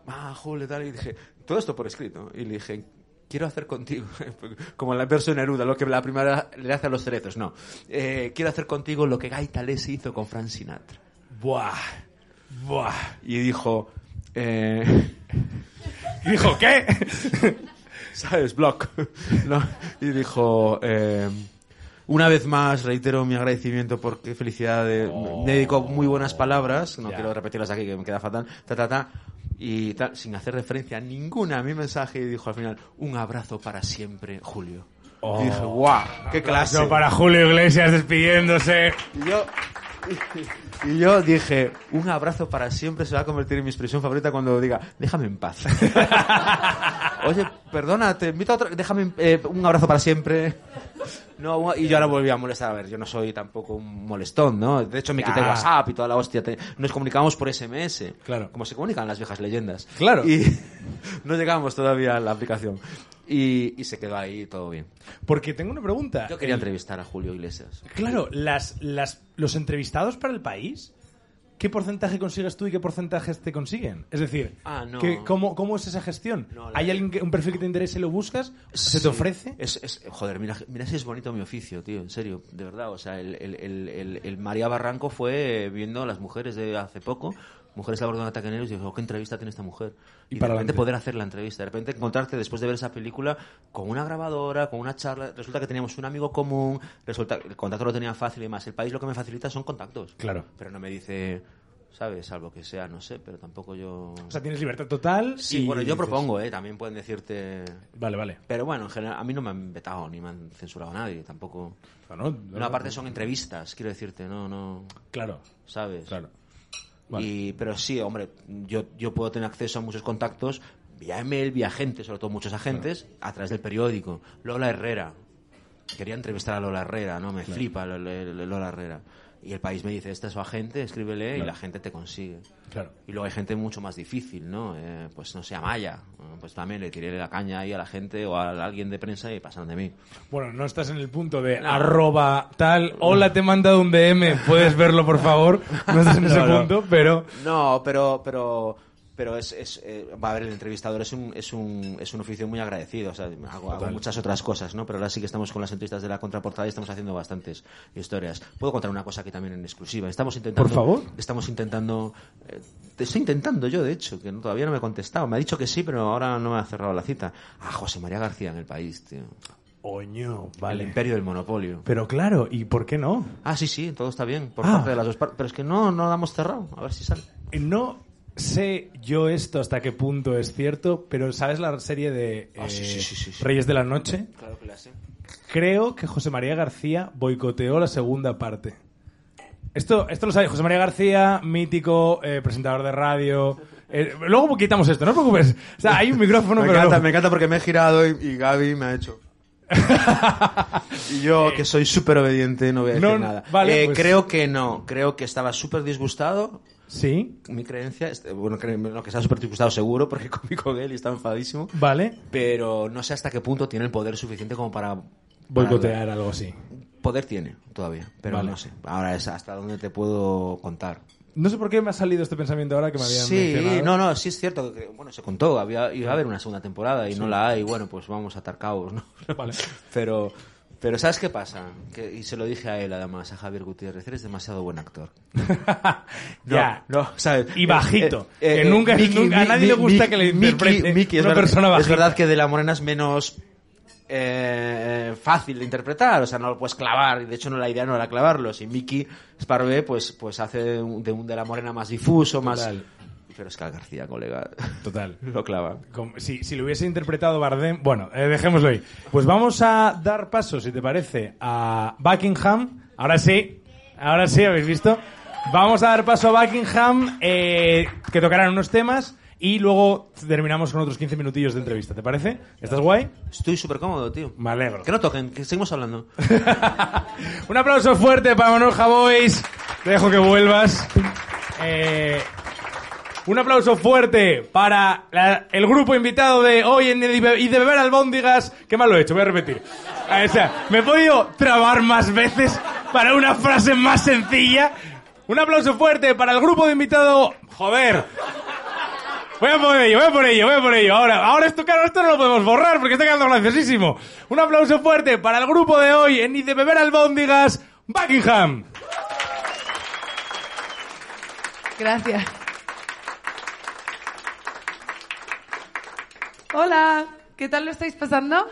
Speaker 4: ah, Julio, tal, y dije, todo esto por escrito, y le dije, quiero hacer contigo, como la versión Neruda, lo que la primera le hace a los cerezos, no, Eh, quiero hacer contigo lo que Gaita Les hizo con Frank Sinatra.
Speaker 3: Buah. Buah.
Speaker 4: Y dijo, eh,
Speaker 3: Y dijo, ¿qué?
Speaker 4: ¿sabes? Block. No, Y dijo, eh, una vez más reitero mi agradecimiento por qué felicidad. de- Me dedicó muy buenas palabras, no quiero repetirlas aquí que me queda fatal, ta, ta, ta, y tal, sin hacer referencia a ninguna a mi mensaje, y dijo al final, un abrazo para siempre, Julio. Y dije, guau, qué clase.
Speaker 3: Para Julio Iglesias despidiéndose.
Speaker 4: Y yo, y yo dije, un abrazo para siempre se va a convertir en mi expresión favorita cuando diga, déjame en paz. Oye, perdona, te invito a otro, déjame eh, un abrazo para siempre. No, y yo ahora volví a molestar. A ver, yo no soy tampoco un molestón, ¿no? De hecho, me quité. WhatsApp y toda la hostia. Nos comunicábamos por SMS.
Speaker 3: Claro.
Speaker 4: Como se comunican las viejas leyendas.
Speaker 3: Claro.
Speaker 4: Y no llegamos todavía a la aplicación. Y, y se quedó ahí todo bien.
Speaker 3: Porque tengo una pregunta.
Speaker 4: Yo quería entrevistar a Julio Iglesias.
Speaker 3: Claro, las, las, los entrevistados para el país, ¿qué porcentaje consigues tú y qué porcentajes te consiguen? Es decir,
Speaker 4: Ah, no.
Speaker 3: ¿qué- cómo, ¿cómo es esa gestión?
Speaker 4: No,
Speaker 3: ¿Hay alguien que, un perfil que te interese y lo buscas? ¿Se
Speaker 4: Sí.
Speaker 3: te ofrece?
Speaker 4: Es, es- joder, mira, mira si es bonito mi oficio, tío, en serio, de verdad. O sea, el, el, el, el- el María Barranco fue viendo a las mujeres de hace poco, mujeres a bordo de ataque negro, y dijo, "Oh, ¿qué entrevista tiene esta mujer?
Speaker 3: Y
Speaker 4: Y,
Speaker 3: para
Speaker 4: de repente
Speaker 3: adelante.
Speaker 4: poder hacer la entrevista, de repente encontrarte después de ver esa película con una grabadora, con una charla, resulta que teníamos un amigo común, resulta el contacto lo tenía fácil y más. El país lo que me facilita son contactos.
Speaker 3: Claro.
Speaker 4: Pero no me dice, ¿sabes? Salvo que sea, no sé, pero tampoco yo...
Speaker 3: O sea, tienes libertad total.
Speaker 4: Sí,
Speaker 3: y
Speaker 4: bueno, yo
Speaker 3: dices-
Speaker 4: propongo, ¿eh? También pueden decirte...
Speaker 3: Vale, vale.
Speaker 4: Pero bueno, en general, a mí no me han vetado ni me han censurado a nadie, tampoco.
Speaker 3: No, no,
Speaker 4: No, aparte son entrevistas, quiero decirte, no, no,
Speaker 3: Claro,
Speaker 4: ¿sabes?
Speaker 3: claro. Vale.
Speaker 4: Y, pero sí, hombre, yo, yo puedo tener acceso a muchos contactos vía email, vía gente, sobre todo muchos agentes, a través del periódico. Lola Herrera. Quería entrevistar a Lola Herrera, ¿no? Me flipa Lola, Lola Herrera. Y el país me dice, este es su agente, escríbele y
Speaker 3: Claro.
Speaker 4: la gente te consigue.
Speaker 3: Claro.
Speaker 4: Y luego hay gente mucho más difícil, ¿no? Eh, pues no sé, Amaya. Eh, Pues también le tiré la caña ahí a la gente o a alguien de prensa y pasaron de mí.
Speaker 3: Bueno, no estás en el punto de arroba tal, hola, te he mandado un DM, puedes verlo, por favor. No estás en ese
Speaker 4: No, no.
Speaker 3: punto, pero...
Speaker 4: No, pero, pero pero es, es eh, va a ver el entrevistador es un, es un es un oficio muy agradecido o sea hago, hago muchas otras cosas no pero ahora sí que estamos con las entrevistas de la contraportada y estamos haciendo bastantes historias. Puedo contar una cosa aquí también en exclusiva. Estamos intentando
Speaker 3: Por favor.
Speaker 4: estamos intentando eh, te estoy intentando yo de hecho que no- todavía no me he contestado. Me ha dicho que sí pero ahora no me ha cerrado la cita. A José María García en el país tío.
Speaker 3: Oño,
Speaker 4: el
Speaker 3: vale.
Speaker 4: imperio del monopolio.
Speaker 3: Pero claro, ¿y por qué no?
Speaker 4: ah sí sí todo está bien por
Speaker 3: Ah.
Speaker 4: parte de las dos partes pero es que no no damos cerrado. A ver si sale.
Speaker 3: No sé yo esto hasta qué punto es cierto, pero ¿sabes la serie de
Speaker 4: Ah, sí,
Speaker 3: eh,
Speaker 4: sí, sí, sí, sí.
Speaker 3: Reyes de la Noche?
Speaker 4: claro que la sé
Speaker 3: Creo que José María García boicoteó la segunda parte. Esto, esto lo sabe José María García, mítico, eh, presentador de radio. Eh, luego quitamos esto, no te preocupes. O sea, hay un micrófono,
Speaker 4: me
Speaker 3: pero
Speaker 4: encanta,
Speaker 3: luego-
Speaker 4: me encanta porque me he girado y, y Gaby me ha hecho. y yo, que soy súper obediente, no voy a decir
Speaker 3: No,
Speaker 4: nada.
Speaker 3: vale,
Speaker 4: Eh,
Speaker 3: pues-
Speaker 4: Creo que no. Creo que estaba súper disgustado.
Speaker 3: Sí,
Speaker 4: Mi creencia, este, bueno, no, que estaba súper disgustado seguro porque comí con él y estaba enfadísimo.
Speaker 3: vale.
Speaker 4: Pero no sé hasta qué punto tiene el poder suficiente como para.
Speaker 3: Boicotear algo así.
Speaker 4: Poder tiene todavía, pero
Speaker 3: Vale.
Speaker 4: no sé. Ahora es hasta dónde te puedo contar.
Speaker 3: No sé por qué me ha salido este pensamiento ahora que me habían
Speaker 4: Sí,
Speaker 3: mencionado.
Speaker 4: no, no, sí es cierto que, bueno, se contó, había, iba a haber una segunda temporada y no la hay, bueno, pues vamos a atar cabos, ¿no?
Speaker 3: Vale.
Speaker 4: Pero, pero ¿sabes qué pasa? Que, y se lo dije a él, además, a Javier Gutiérrez, eres demasiado buen actor. No,
Speaker 3: ya.
Speaker 4: no, ¿sabes?
Speaker 3: Y bajito,
Speaker 4: Eh, eh,
Speaker 3: que
Speaker 4: eh,
Speaker 3: nunca,
Speaker 4: Miki,
Speaker 3: nunca- a nadie le gusta
Speaker 4: Miki,
Speaker 3: que le interprete
Speaker 4: Miki, es
Speaker 3: una
Speaker 4: verdad-
Speaker 3: persona
Speaker 4: Es
Speaker 3: bajita.
Speaker 4: verdad que de la morena es menos eh, fácil de interpretar, o sea, no lo puedes clavar, y de hecho no la idea no era clavarlo. Si Miki Sparvé pues, pues hace de un, de un de la morena más difuso, más...
Speaker 3: Total.
Speaker 4: Pero es que al García, colega,
Speaker 3: Total.
Speaker 4: lo clava.
Speaker 3: Como- Si, si lo hubiese interpretado Bardem... Bueno, eh, dejémoslo ahí. Pues vamos a dar paso, si te parece, a Buckingham. Ahora sí, ahora sí, ¿habéis visto? Vamos a dar paso a Buckingham, eh, que tocarán unos temas, y luego terminamos con otros 15 minutillos de entrevista. ¿Te parece? ¿Estás guay?
Speaker 4: Estoy súper cómodo, tío.
Speaker 3: Me alegro.
Speaker 4: Que no toquen, que seguimos hablando.
Speaker 3: Un aplauso fuerte para Manuel Javois. Te dejo que vuelvas. Eh, un aplauso fuerte para la- el grupo invitado de hoy en y de y de beber albóndigas. Qué mal lo he hecho, voy a repetir. Ah, O sea, me he podido trabar más veces para una frase más sencilla. Un aplauso fuerte para el grupo de invitado. Joder. Voy a por ello, voy a por ello, voy a por ello. Ahora, ahora esto, claro, esto no lo podemos borrar porque está quedando graciosísimo. Un aplauso fuerte para el grupo de hoy en Ni de beber albóndigas, Buckingham.
Speaker 5: Gracias. Hola, ¿qué tal lo estáis pasando?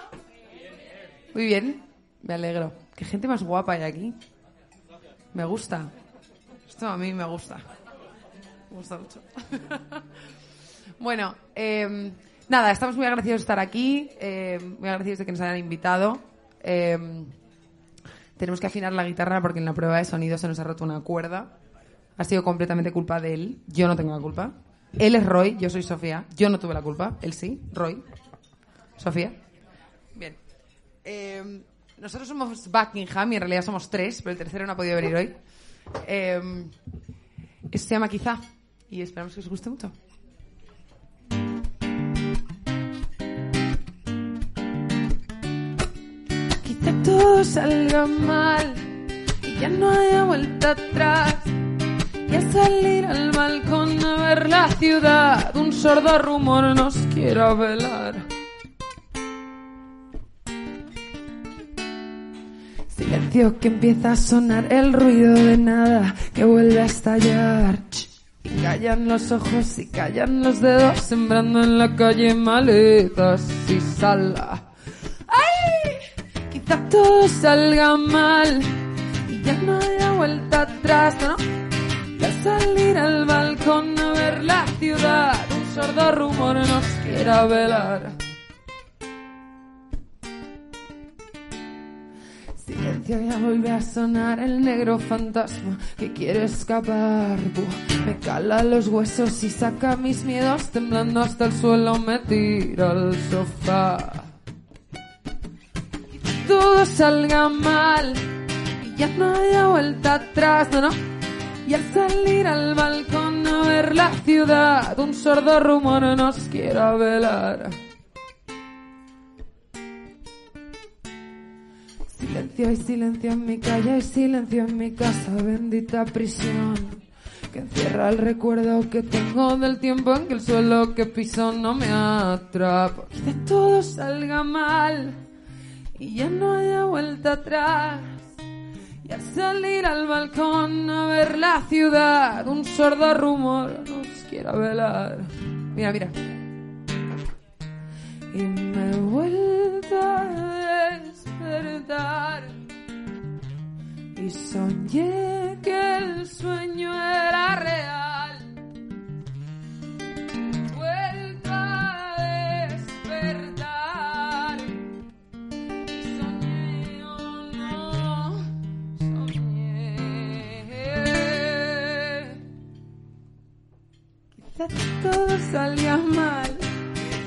Speaker 5: Muy bien, me alegro. Qué gente más guapa hay aquí. Me gusta. Esto a mí me gusta. Me gusta mucho. bueno, eh, nada, estamos muy agradecidos de estar aquí, eh, muy agradecidos de que nos hayan invitado. Eh, tenemos que afinar la guitarra porque en la prueba de sonido se nos ha roto una cuerda. Ha sido completamente culpa de él. Yo no tengo la culpa. Él es Roy, yo soy Sofía. Yo no tuve la culpa. Él sí, Roy. Sofía. Bien. Eh, nosotros somos Buckingham y en realidad somos tres, pero el tercero no ha podido venir hoy. Eh, esto se llama Quizá y esperamos que os guste mucho. Quizá todo salga mal y ya no haya vuelta atrás. Y al salir al balcón a ver la ciudad, un sordo rumor nos quiera velar. Silencio que empieza a sonar el ruido de nada que vuelve a estallar. Y callan los ojos y callan los dedos, sembrando en la calle maletas y sala. ¡Ay! Quizá todo salga mal y ya no haya vuelta atrás, ¿no? Salir al balcón a ver la ciudad, un sordo rumor nos quiera velar. Silencio ya vuelve a sonar el negro fantasma que quiere escapar. Me cala los huesos y saca mis miedos temblando hasta el suelo, me tira al sofá. Todo salga mal y ya no haya vuelta atrás, no, no. Y al salir al balcón a ver la ciudad, un sordo rumor nos quiera velar. Silencio y silencio en mi calle y silencio en mi casa, bendita prisión. que encierra el recuerdo que tengo del tiempo en que el suelo que piso no me atrapa. Que todo salga mal y ya no haya vuelta atrás. Salir al balcón a ver la ciudad, un sordo rumor nos quiera velar. Mira, mira. Y me he vuelto a despertar. Y soñé que el sueño era real. Quizás todo salía mal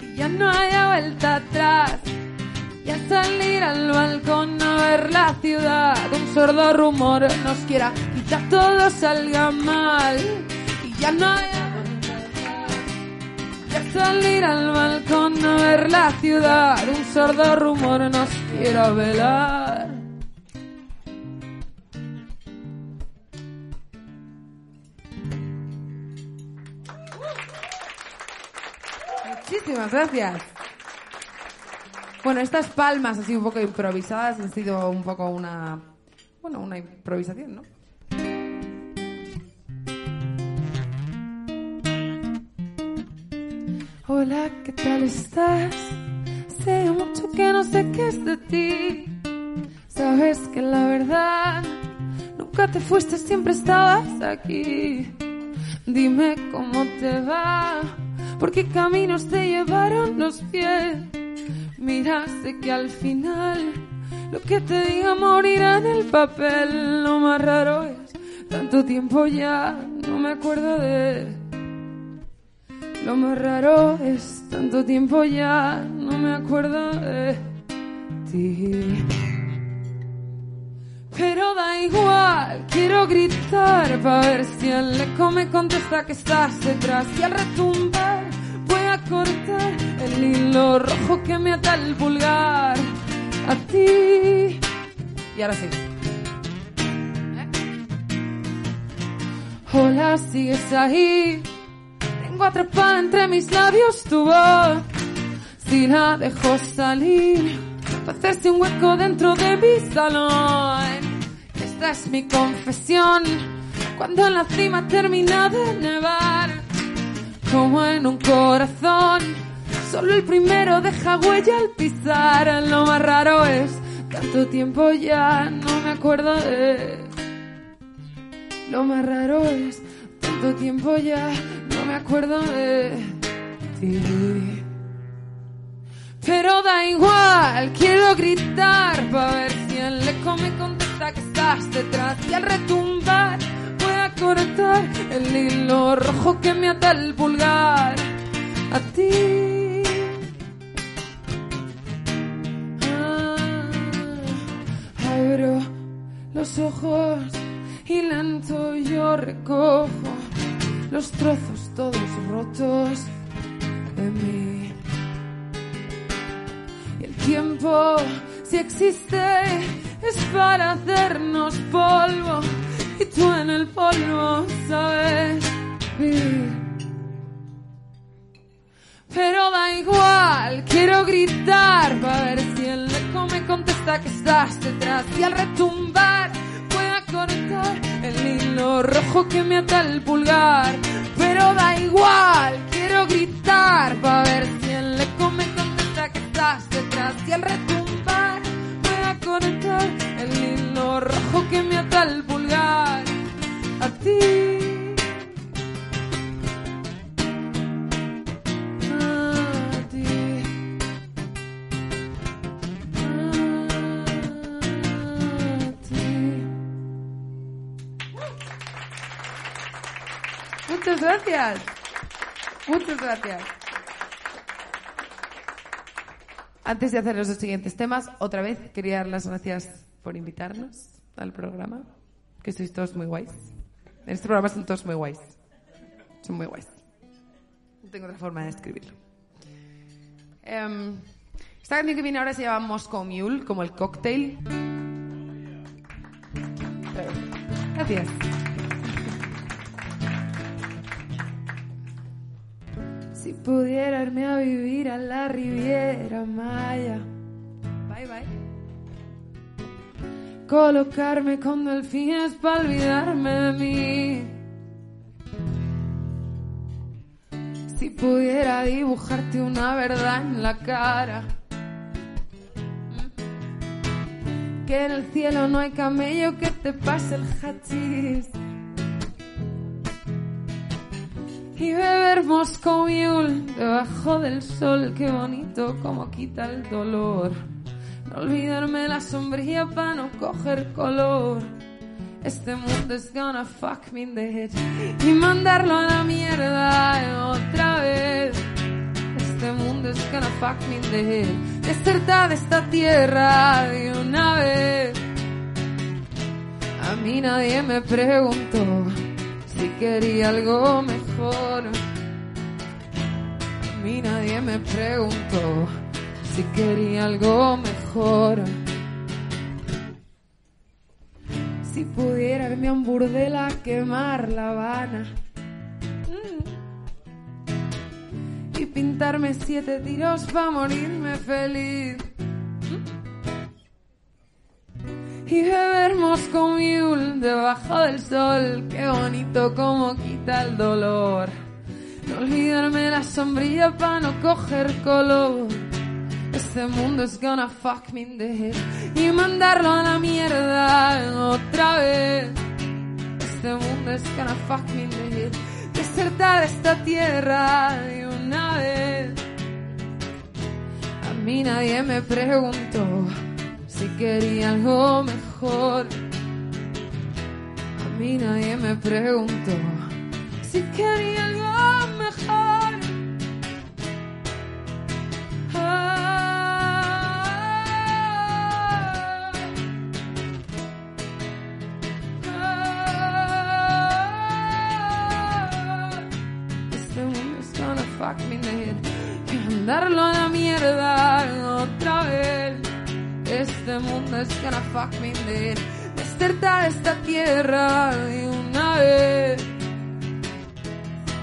Speaker 5: y ya no haya vuelta atrás. Y al salir al balcón a ver la ciudad, un sordo rumor nos quiera quizás todo salga mal y ya no haya vuelta atrás. Y al salir al balcón a ver la ciudad, un sordo rumor nos quiera velar. Muchísimas gracias. Bueno, estas palmas así un poco improvisadas han sido un poco una, bueno, una improvisación, ¿no? Hola, ¿qué tal estás? Sé mucho que no sé qué es de ti. Sabes que la verdad nunca te fuiste, siempre estabas aquí. Dime cómo te va, por qué caminos te llevaron los pies. Mira, sé que al final lo que te diga morirá en el papel. Lo más raro es tanto tiempo ya, no me acuerdo de. Lo más raro es tanto tiempo ya, no me acuerdo de ti. Pero da igual, quiero gritar para ver si el eco me contesta que estás detrás y al retumbar cortar el hilo rojo que me ata el pulgar a ti. Y ahora sí. Hola, sigues ahí. Tengo atrapada entre mis labios tu voz. Si la dejo salir, va a hacerse un hueco dentro de mi salón. Esta es mi confesión. Cuando en la cima termina de nevar, como en un corazón, solo el primero deja huella al pisar. Lo más raro es tanto tiempo ya no me acuerdo de. Lo más raro es tanto tiempo ya no me acuerdo de ti. Pero da igual, quiero gritar para ver si el eco me contesta que estás detrás y al retumbar cortar el hilo rojo que me ata el pulgar a ti. Ah, abro los ojos y lento yo recojo los trozos todos rotos de mí. Y el tiempo, si existe, es para hacernos polvo. Y tú en el polvo sabes vivir. Pero da igual, quiero gritar para ver si el eco me contesta que estás detrás. Y al retumbar voy a cortar el hilo rojo que me ata el pulgar. Pero da igual, quiero gritar para ver si el eco me contesta que estás detrás. Y al retumbar voy a cortar el hilo rojo que me ata el pulgar. Ti. A ti. Muchas gracias. Muchas gracias. Antes de hacer los dos siguientes temas, otra vez quería dar las gracias por invitarnos al programa, que sois todos muy guays. En este programa son todos muy guays. Son muy guays. No tengo otra forma de describirlo. Um, esta canción que viene ahora se llama Moscow Mule, como el cóctel. Gracias. Si pudiera irme a vivir a la Riviera Maya. Bye bye. Colocarme con delfines para olvidarme de mí. Si pudiera dibujarte una verdad en la cara. Que en el cielo no hay camello que te pase el hachís. Y beber Moscow debajo del sol, qué bonito como quita el dolor. Olvidarme la sombrilla para no coger color. Este mundo es gonna fuck me in the head y mandarlo a la mierda otra vez. Este mundo es gonna fuck me in the head. Esta tierra de una vez. A mí nadie me preguntó si quería algo mejor. A mí nadie me preguntó si quería algo mejor. Si pudiera irme a un burdel a quemar La Habana. Mm. Y pintarme siete tiros para morirme feliz. y beber Moscow Mule debajo del sol. Qué bonito como quita el dolor. No olvidarme la sombrilla para no coger color. Este mundo es gonna fuck me in the y mandarlo a la mierda otra vez. Este mundo es gonna fuck me in the. Desertar esta tierra de una vez. A mí nadie me preguntó si quería algo mejor. A mí nadie me preguntó si quería algo mejor. Ah, fuck me mandarlo a la mierda otra vez. Este mundo es gonna fuck me head. Destertar esta tierra de una vez.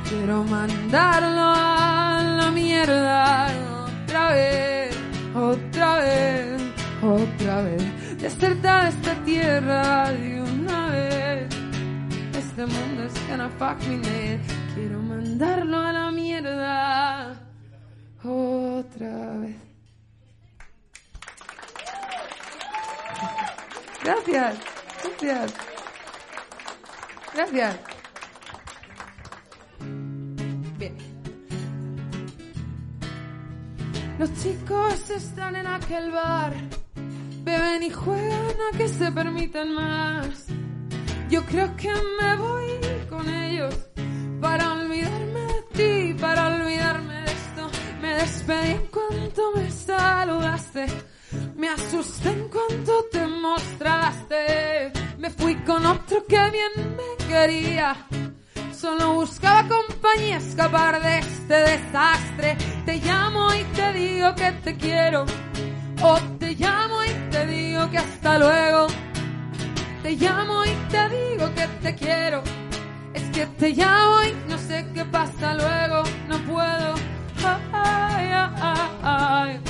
Speaker 5: Quiero mandarlo a la mierda otra vez, otra vez, otra vez. Desertar esta tierra de una vez. Este mundo es gonna fuck me head. Quiero mandarlo a la mierda otra vez. Gracias, gracias. Gracias. Bien. Los chicos están en aquel bar, beben y juegan a que se permitan más. Yo creo que me voy con ellos para olvidarme de ti, para olvidarme de esto. Me despedí en cuanto me saludaste. Me asusté en cuanto te mostraste. Me fui con otro que bien me quería. Solo buscaba compañía, escapar de este desastre. Te llamo y te digo que te quiero. O te llamo y te digo que hasta luego. Te llamo y te digo que te quiero. Es que te llamo y no sé qué pasa luego. No puedo. Ay, ay, ay.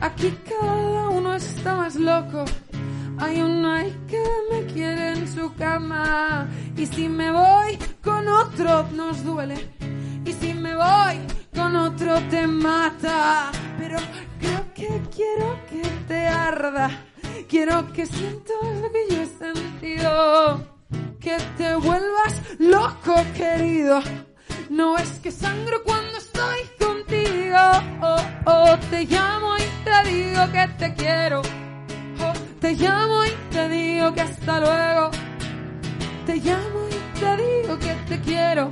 Speaker 5: Aquí cada uno está más loco. Hay un ay que me quiere en su cama. Y si me voy con otro nos duele. Y si me voy con otro te mata. Pero creo que quiero que te arda. Quiero que sientas lo que yo he sentido. Que te vuelvas loco, querido. No es que sangro cuando estoy contigo. Oh, oh, te llamo y te digo que te quiero. Te llamo y te digo que hasta luego. Te llamo y te digo que te quiero.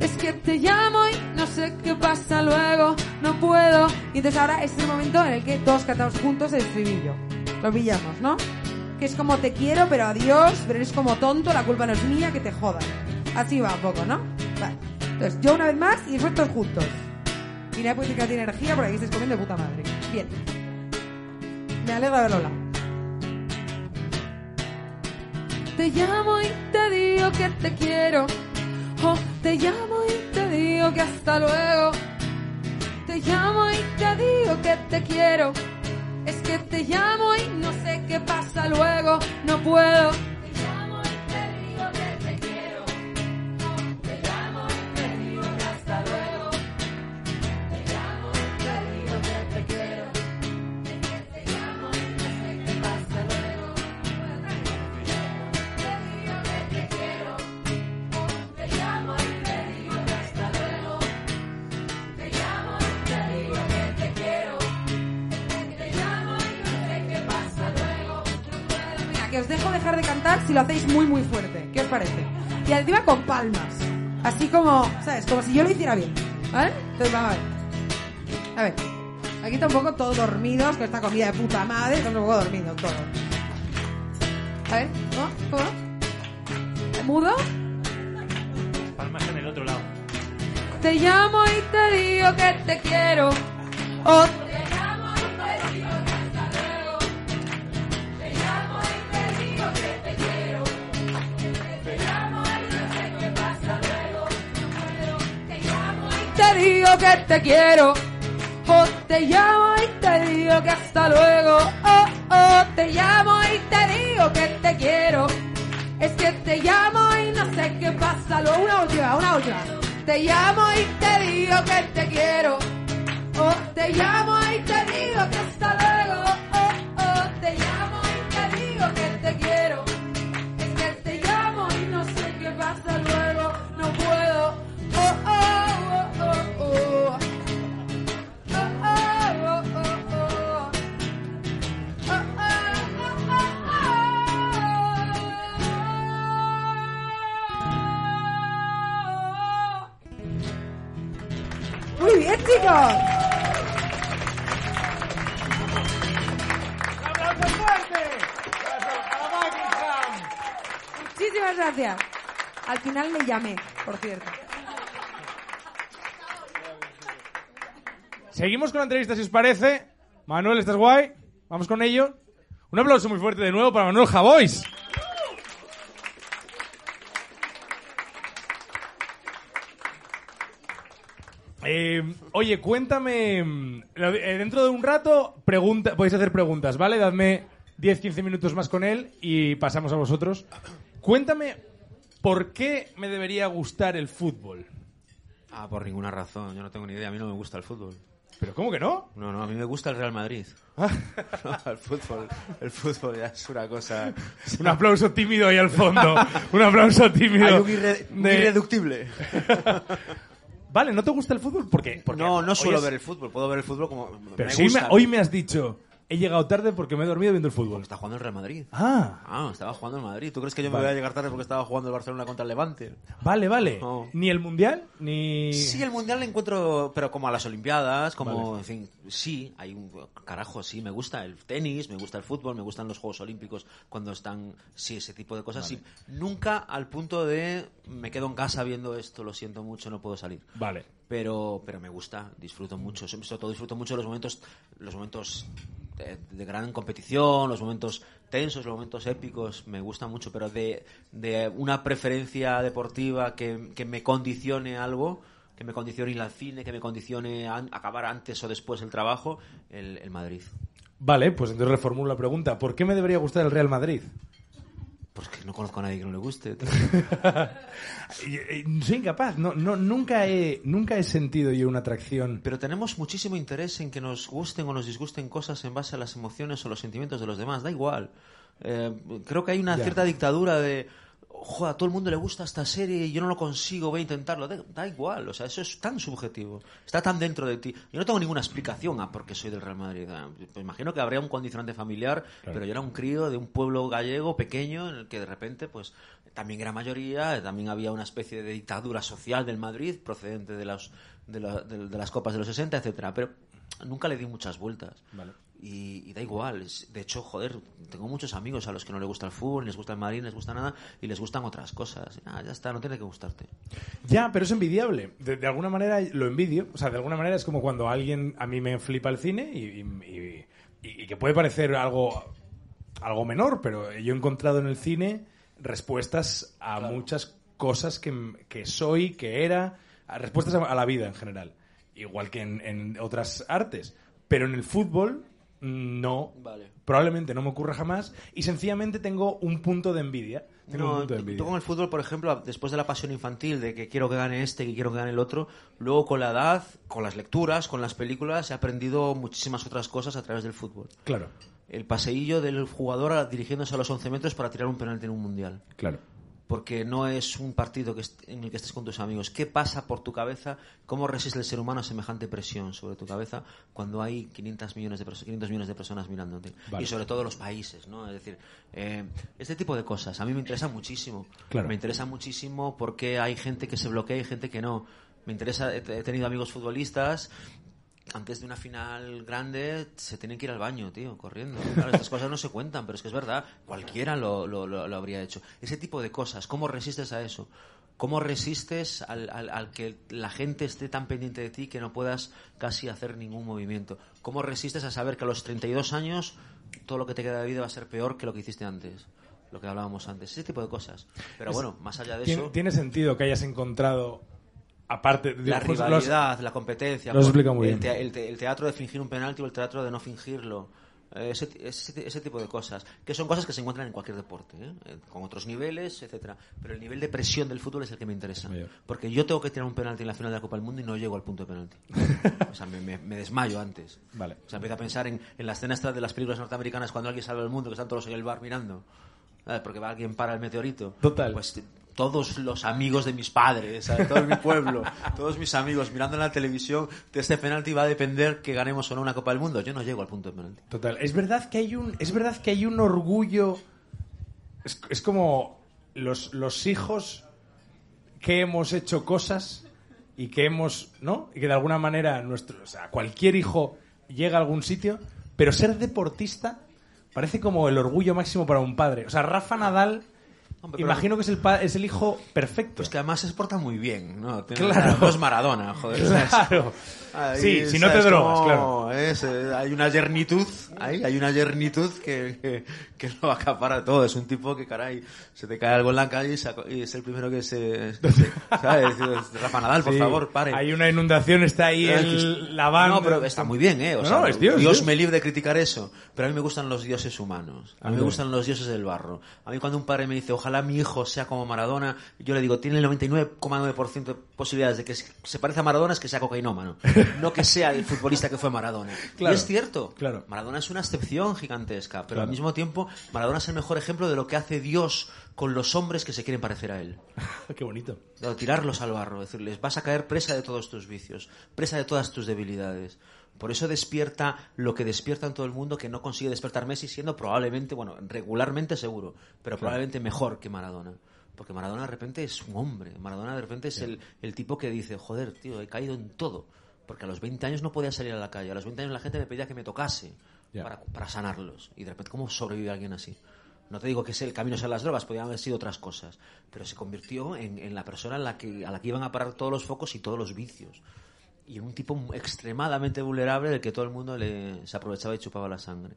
Speaker 5: Es que te llamo y no sé qué pasa luego. No puedo. Y entonces ahora es el momento en el que todos cantamos juntos el estribillo. Lo pillamos, ¿no? Que es como te quiero, pero adiós, pero eres como tonto, la culpa no es mía, que te jodan. Así va un poco, ¿no? Vale. Entonces, yo una vez más y después todos juntos. Puede decir que tiene energía porque aquí estáis comiendo de puta madre. Bien. Me alegro de haberlo hablado. Te llamo y te digo que te quiero. Oh, te llamo y te digo que hasta luego. Te llamo y te digo que te quiero. Es que te llamo y no sé qué pasa luego. No puedo. Si lo hacéis muy muy fuerte. ¿Qué os parece? Y encima con palmas. Así como, ¿sabes? Como si yo lo hiciera bien. ¿Vale? Entonces vamos a ver. A ver. Aquí está un poco todos dormidos con esta comida de puta madre. Estamos un poco dormidos todos. A ver, ¿cómo? ¿Cómo? ¿Mudo?
Speaker 3: Palmas en el otro lado.
Speaker 5: Te llamo y te digo que te quiero. O que te quiero. O te llamo y te digo que hasta luego. Oh, oh, te llamo y te digo que te quiero. Es que te llamo y no sé qué pasa. Luego una última, una última. Te llamo y te digo que te quiero. Oh, te llamo y te digo que hasta luego. Muchísimas gracias. Al final le llamé, por cierto.
Speaker 3: Seguimos con la entrevista, si os parece. Manuel, ¿estás guay? Vamos con ello. Un aplauso muy fuerte de nuevo para Manuel Javois. Eh, oye, cuéntame. mm, eh, dentro de un rato pregunta, podéis hacer preguntas, ¿vale? Dadme 10-15 minutos más con él y pasamos a vosotros. Cuéntame por qué me debería gustar el fútbol.
Speaker 4: Ah, por ninguna razón. Yo no tengo ni idea. A mí no me gusta el fútbol.
Speaker 3: ¿Pero cómo que no?
Speaker 4: No, no, a mí me gusta el Real Madrid. No, el fútbol, el fútbol ya es una cosa.
Speaker 3: Un aplauso tímido ahí al fondo. Un aplauso tímido.
Speaker 4: Hay un, irre- un
Speaker 3: de-
Speaker 4: irreductible.
Speaker 3: Vale, ¿no te gusta el fútbol? ¿Por qué? Porque
Speaker 4: No, no suelo
Speaker 3: es-
Speaker 4: ver el fútbol. Puedo ver el fútbol como.
Speaker 3: Pero
Speaker 4: me
Speaker 3: si hoy me,
Speaker 4: gusta.
Speaker 3: hoy me has dicho, he llegado tarde porque me he dormido viendo el fútbol.
Speaker 4: Está jugando el Real Madrid.
Speaker 3: Ah,
Speaker 4: Ah, estaba jugando el Madrid. ¿Tú crees que yo
Speaker 3: Vale.
Speaker 4: me voy a llegar tarde porque estaba jugando el Barcelona contra el Levante?
Speaker 3: vale, vale.
Speaker 4: No.
Speaker 3: Ni el mundial, ni.
Speaker 4: Sí, el mundial le encuentro, pero como a las Olimpiadas, como,
Speaker 3: Vale.
Speaker 4: en fin, sí, hay un carajo, sí, me gusta el tenis, me gusta el fútbol, me gustan los Juegos Olímpicos cuando están, sí, ese tipo de cosas, sí. Nunca al punto de me quedo en casa viendo esto, lo siento mucho, no puedo salir.
Speaker 3: Vale.
Speaker 4: Pero, pero me gusta, disfruto mucho, sobre todo disfruto mucho los momentos, los momentos de, de gran competición, los momentos tensos, los momentos épicos, me gusta mucho, pero de, de una preferencia deportiva que, que me condicione algo, que me condicione ir al cine, que me condicione an- acabar antes o después el trabajo, el, el Madrid.
Speaker 3: Vale, pues entonces reformulo la pregunta. ¿Por qué me debería gustar el Real Madrid?
Speaker 4: Porque no conozco a nadie que no le guste.
Speaker 3: Soy incapaz. No, no, nunca, he, nunca he sentido yo una atracción.
Speaker 4: Pero tenemos muchísimo interés en que nos gusten o nos disgusten cosas en base a las emociones o los sentimientos de los demás. Da igual. Eh, creo que hay una
Speaker 3: Ya.
Speaker 4: cierta dictadura de. Joder, a todo el mundo le gusta esta serie y yo no lo consigo, voy a intentarlo. Da, da igual, o sea, eso es tan subjetivo. Está tan dentro de ti. Yo no tengo ninguna explicación a por qué soy del Real Madrid. Pues imagino que habría un condicionante familiar, pero yo era un crío de un pueblo gallego pequeño en el que de repente, pues, también era mayoría, también había una especie de dictadura social del Madrid procedente de, los, de, la- de- de las copas de los 60, etcétera Pero nunca le di muchas vueltas. Y, y da igual. es- De hecho, joder, tengo muchos amigos a los que no les gusta el fútbol, ni les gusta el Madrid, ni les gusta nada, y les gustan otras cosas. Ah, ya está, no tiene que gustarte.
Speaker 3: Ya, pero es envidiable. De, de alguna manera lo envidio. O sea, de alguna manera es como cuando alguien a mí me flipa el cine y, y- y que puede parecer algo, algo menor, pero yo he encontrado en el cine respuestas a muchas cosas que, que soy, que era, a respuestas a, a la vida en general, igual que en, en otras artes. Pero en el fútbol no,
Speaker 4: Vale.
Speaker 3: probablemente no me ocurra jamás y sencillamente tengo un punto de envidia. Tengo un punto de envidia.
Speaker 4: tú con el fútbol, por ejemplo, después de la pasión infantil, de que quiero que gane este, que quiero que gane el otro, luego con la edad, con las lecturas, con las películas, he aprendido muchísimas otras cosas a través del fútbol.
Speaker 3: Claro,
Speaker 4: El paseillo del jugador dirigiéndose a los 11 metros para tirar un penalti en un mundial.
Speaker 3: claro.
Speaker 4: Porque no es un partido que en el que estés con tus amigos. ¿Qué pasa por tu cabeza? ¿Cómo resiste el ser humano a semejante presión sobre tu cabeza cuando hay 500 millones de, perso- 500 millones de personas mirándote?
Speaker 3: Vale.
Speaker 4: Y sobre todo los países, ¿no? Es decir, eh, este tipo de cosas a mí me interesa muchísimo.
Speaker 3: Claro.
Speaker 4: Me interesa muchísimo porque hay gente que se bloquea y gente que no. Me interesa, he tenido amigos futbolistas antes de una final grande se tienen que ir al baño, tío, corriendo. Claro, estas cosas no se cuentan, pero es que es verdad, cualquiera lo, lo- lo- habría hecho. Ese tipo de cosas, ¿cómo resistes a eso? ¿Cómo resistes al, al- al que la gente esté tan pendiente de ti que no puedas casi hacer ningún movimiento? ¿Cómo resistes a saber que a los 32 años todo lo que te queda de vida va a ser peor que lo que hiciste antes? Lo que hablábamos antes. Ese tipo de cosas. Pero bueno, más allá de eso...
Speaker 3: tiene sentido que hayas encontrado, aparte de
Speaker 4: la rivalidad, la competencia,
Speaker 3: lo explicado muy
Speaker 4: el,
Speaker 3: bien.
Speaker 4: te- el te- el teatro de fingir un penalti o el teatro de no fingirlo. Eh, Ese, ese- ese tipo de cosas, que son cosas que se encuentran en cualquier deporte, ¿eh? Con otros niveles, etcétera. Pero el nivel de presión del fútbol es el que me interesa.
Speaker 3: Mayor.
Speaker 4: Porque yo tengo que tirar un penalti en la final de la Copa del Mundo y no llego al punto de penalti. o sea, me, me- me desmayo antes.
Speaker 3: Vale.
Speaker 4: O sea, empiezo a pensar en, en la escena esta de las películas norteamericanas cuando alguien salva el mundo, que están todos en el bar mirando. ¿sabes? Porque va alguien para el meteorito.
Speaker 3: Total.
Speaker 4: Pues todos los amigos de mis padres, todo mi pueblo, todos mis amigos mirando en la televisión de este penalti va a depender que ganemos o no una Copa del Mundo. Yo no llego al punto de penalti.
Speaker 3: Total. Es verdad que hay un, es verdad que hay un orgullo. Es, es como los, los hijos que hemos hecho cosas y que hemos, ¿no? Y que de alguna manera nuestro, o sea, cualquier hijo llega a algún sitio, pero ser deportista parece como el orgullo máximo para un padre. O sea, Rafa Nadal,
Speaker 4: Hombre,
Speaker 3: imagino que es el, es el hijo perfecto.
Speaker 4: Pues que además se porta muy bien, ¿no? Tiene-
Speaker 3: Claro.
Speaker 4: No es Maradona, joder.
Speaker 3: Claro.
Speaker 4: Ahí,
Speaker 3: sí, si no te
Speaker 4: ¿sabes
Speaker 3: drogas,
Speaker 4: cómo
Speaker 3: claro.
Speaker 4: es? Eh, hay una yernitud, ahí, hay una yernitud que, que, que lo acapara todo. Es un tipo que, caray, se te cae algo en la calle y, saco- y es el primero que se... se- ¿Sabes? Rafa Nadal, por
Speaker 3: Sí,
Speaker 4: favor, pare.
Speaker 3: Hay una inundación, está ahí el, la.
Speaker 4: No, pero está muy bien, ¿eh? O
Speaker 3: No,
Speaker 4: sea,
Speaker 3: no, es Dios,
Speaker 4: Dios me libre de criticar eso. Pero a mí me gustan los dioses humanos. A mí me gustan los dioses del barro. A mí cuando un padre me dice, ojalá mi hijo sea como Maradona, yo le digo, tiene el 99,9% de posibilidades de que se parezca a Maradona es que sea cocainómano. No que sea el futbolista que fue Maradona.
Speaker 3: Claro,
Speaker 4: y es cierto.
Speaker 3: claro.
Speaker 4: Maradona es una excepción gigantesca. Pero
Speaker 3: Claro.
Speaker 4: al mismo tiempo, Maradona es el mejor ejemplo de lo que hace Dios con los hombres que se quieren parecer a él.
Speaker 3: Qué bonito.
Speaker 4: No, tirarlos al barro, decirles, vas a caer presa de todos tus vicios, presa de todas tus debilidades. Por eso despierta lo que despierta en todo el mundo que no consigue despertar Messi siendo probablemente, bueno, regularmente seguro, pero probablemente mejor que Maradona. Porque Maradona de repente es un hombre, Maradona de repente es el, el tipo que dice, joder, tío, he caído en todo. Porque a los 20 años no podía salir a la calle, a los 20 años la gente me pedía que me tocase para, para sanarlos. Y de repente, ¿cómo sobrevive alguien así? No te digo que es el camino sea las drogas, podrían haber sido otras cosas, pero se convirtió en, en la persona en la que, a la que iban a parar todos los focos y todos los vicios. Y en un tipo extremadamente vulnerable del que todo el mundo le, se aprovechaba y chupaba la sangre.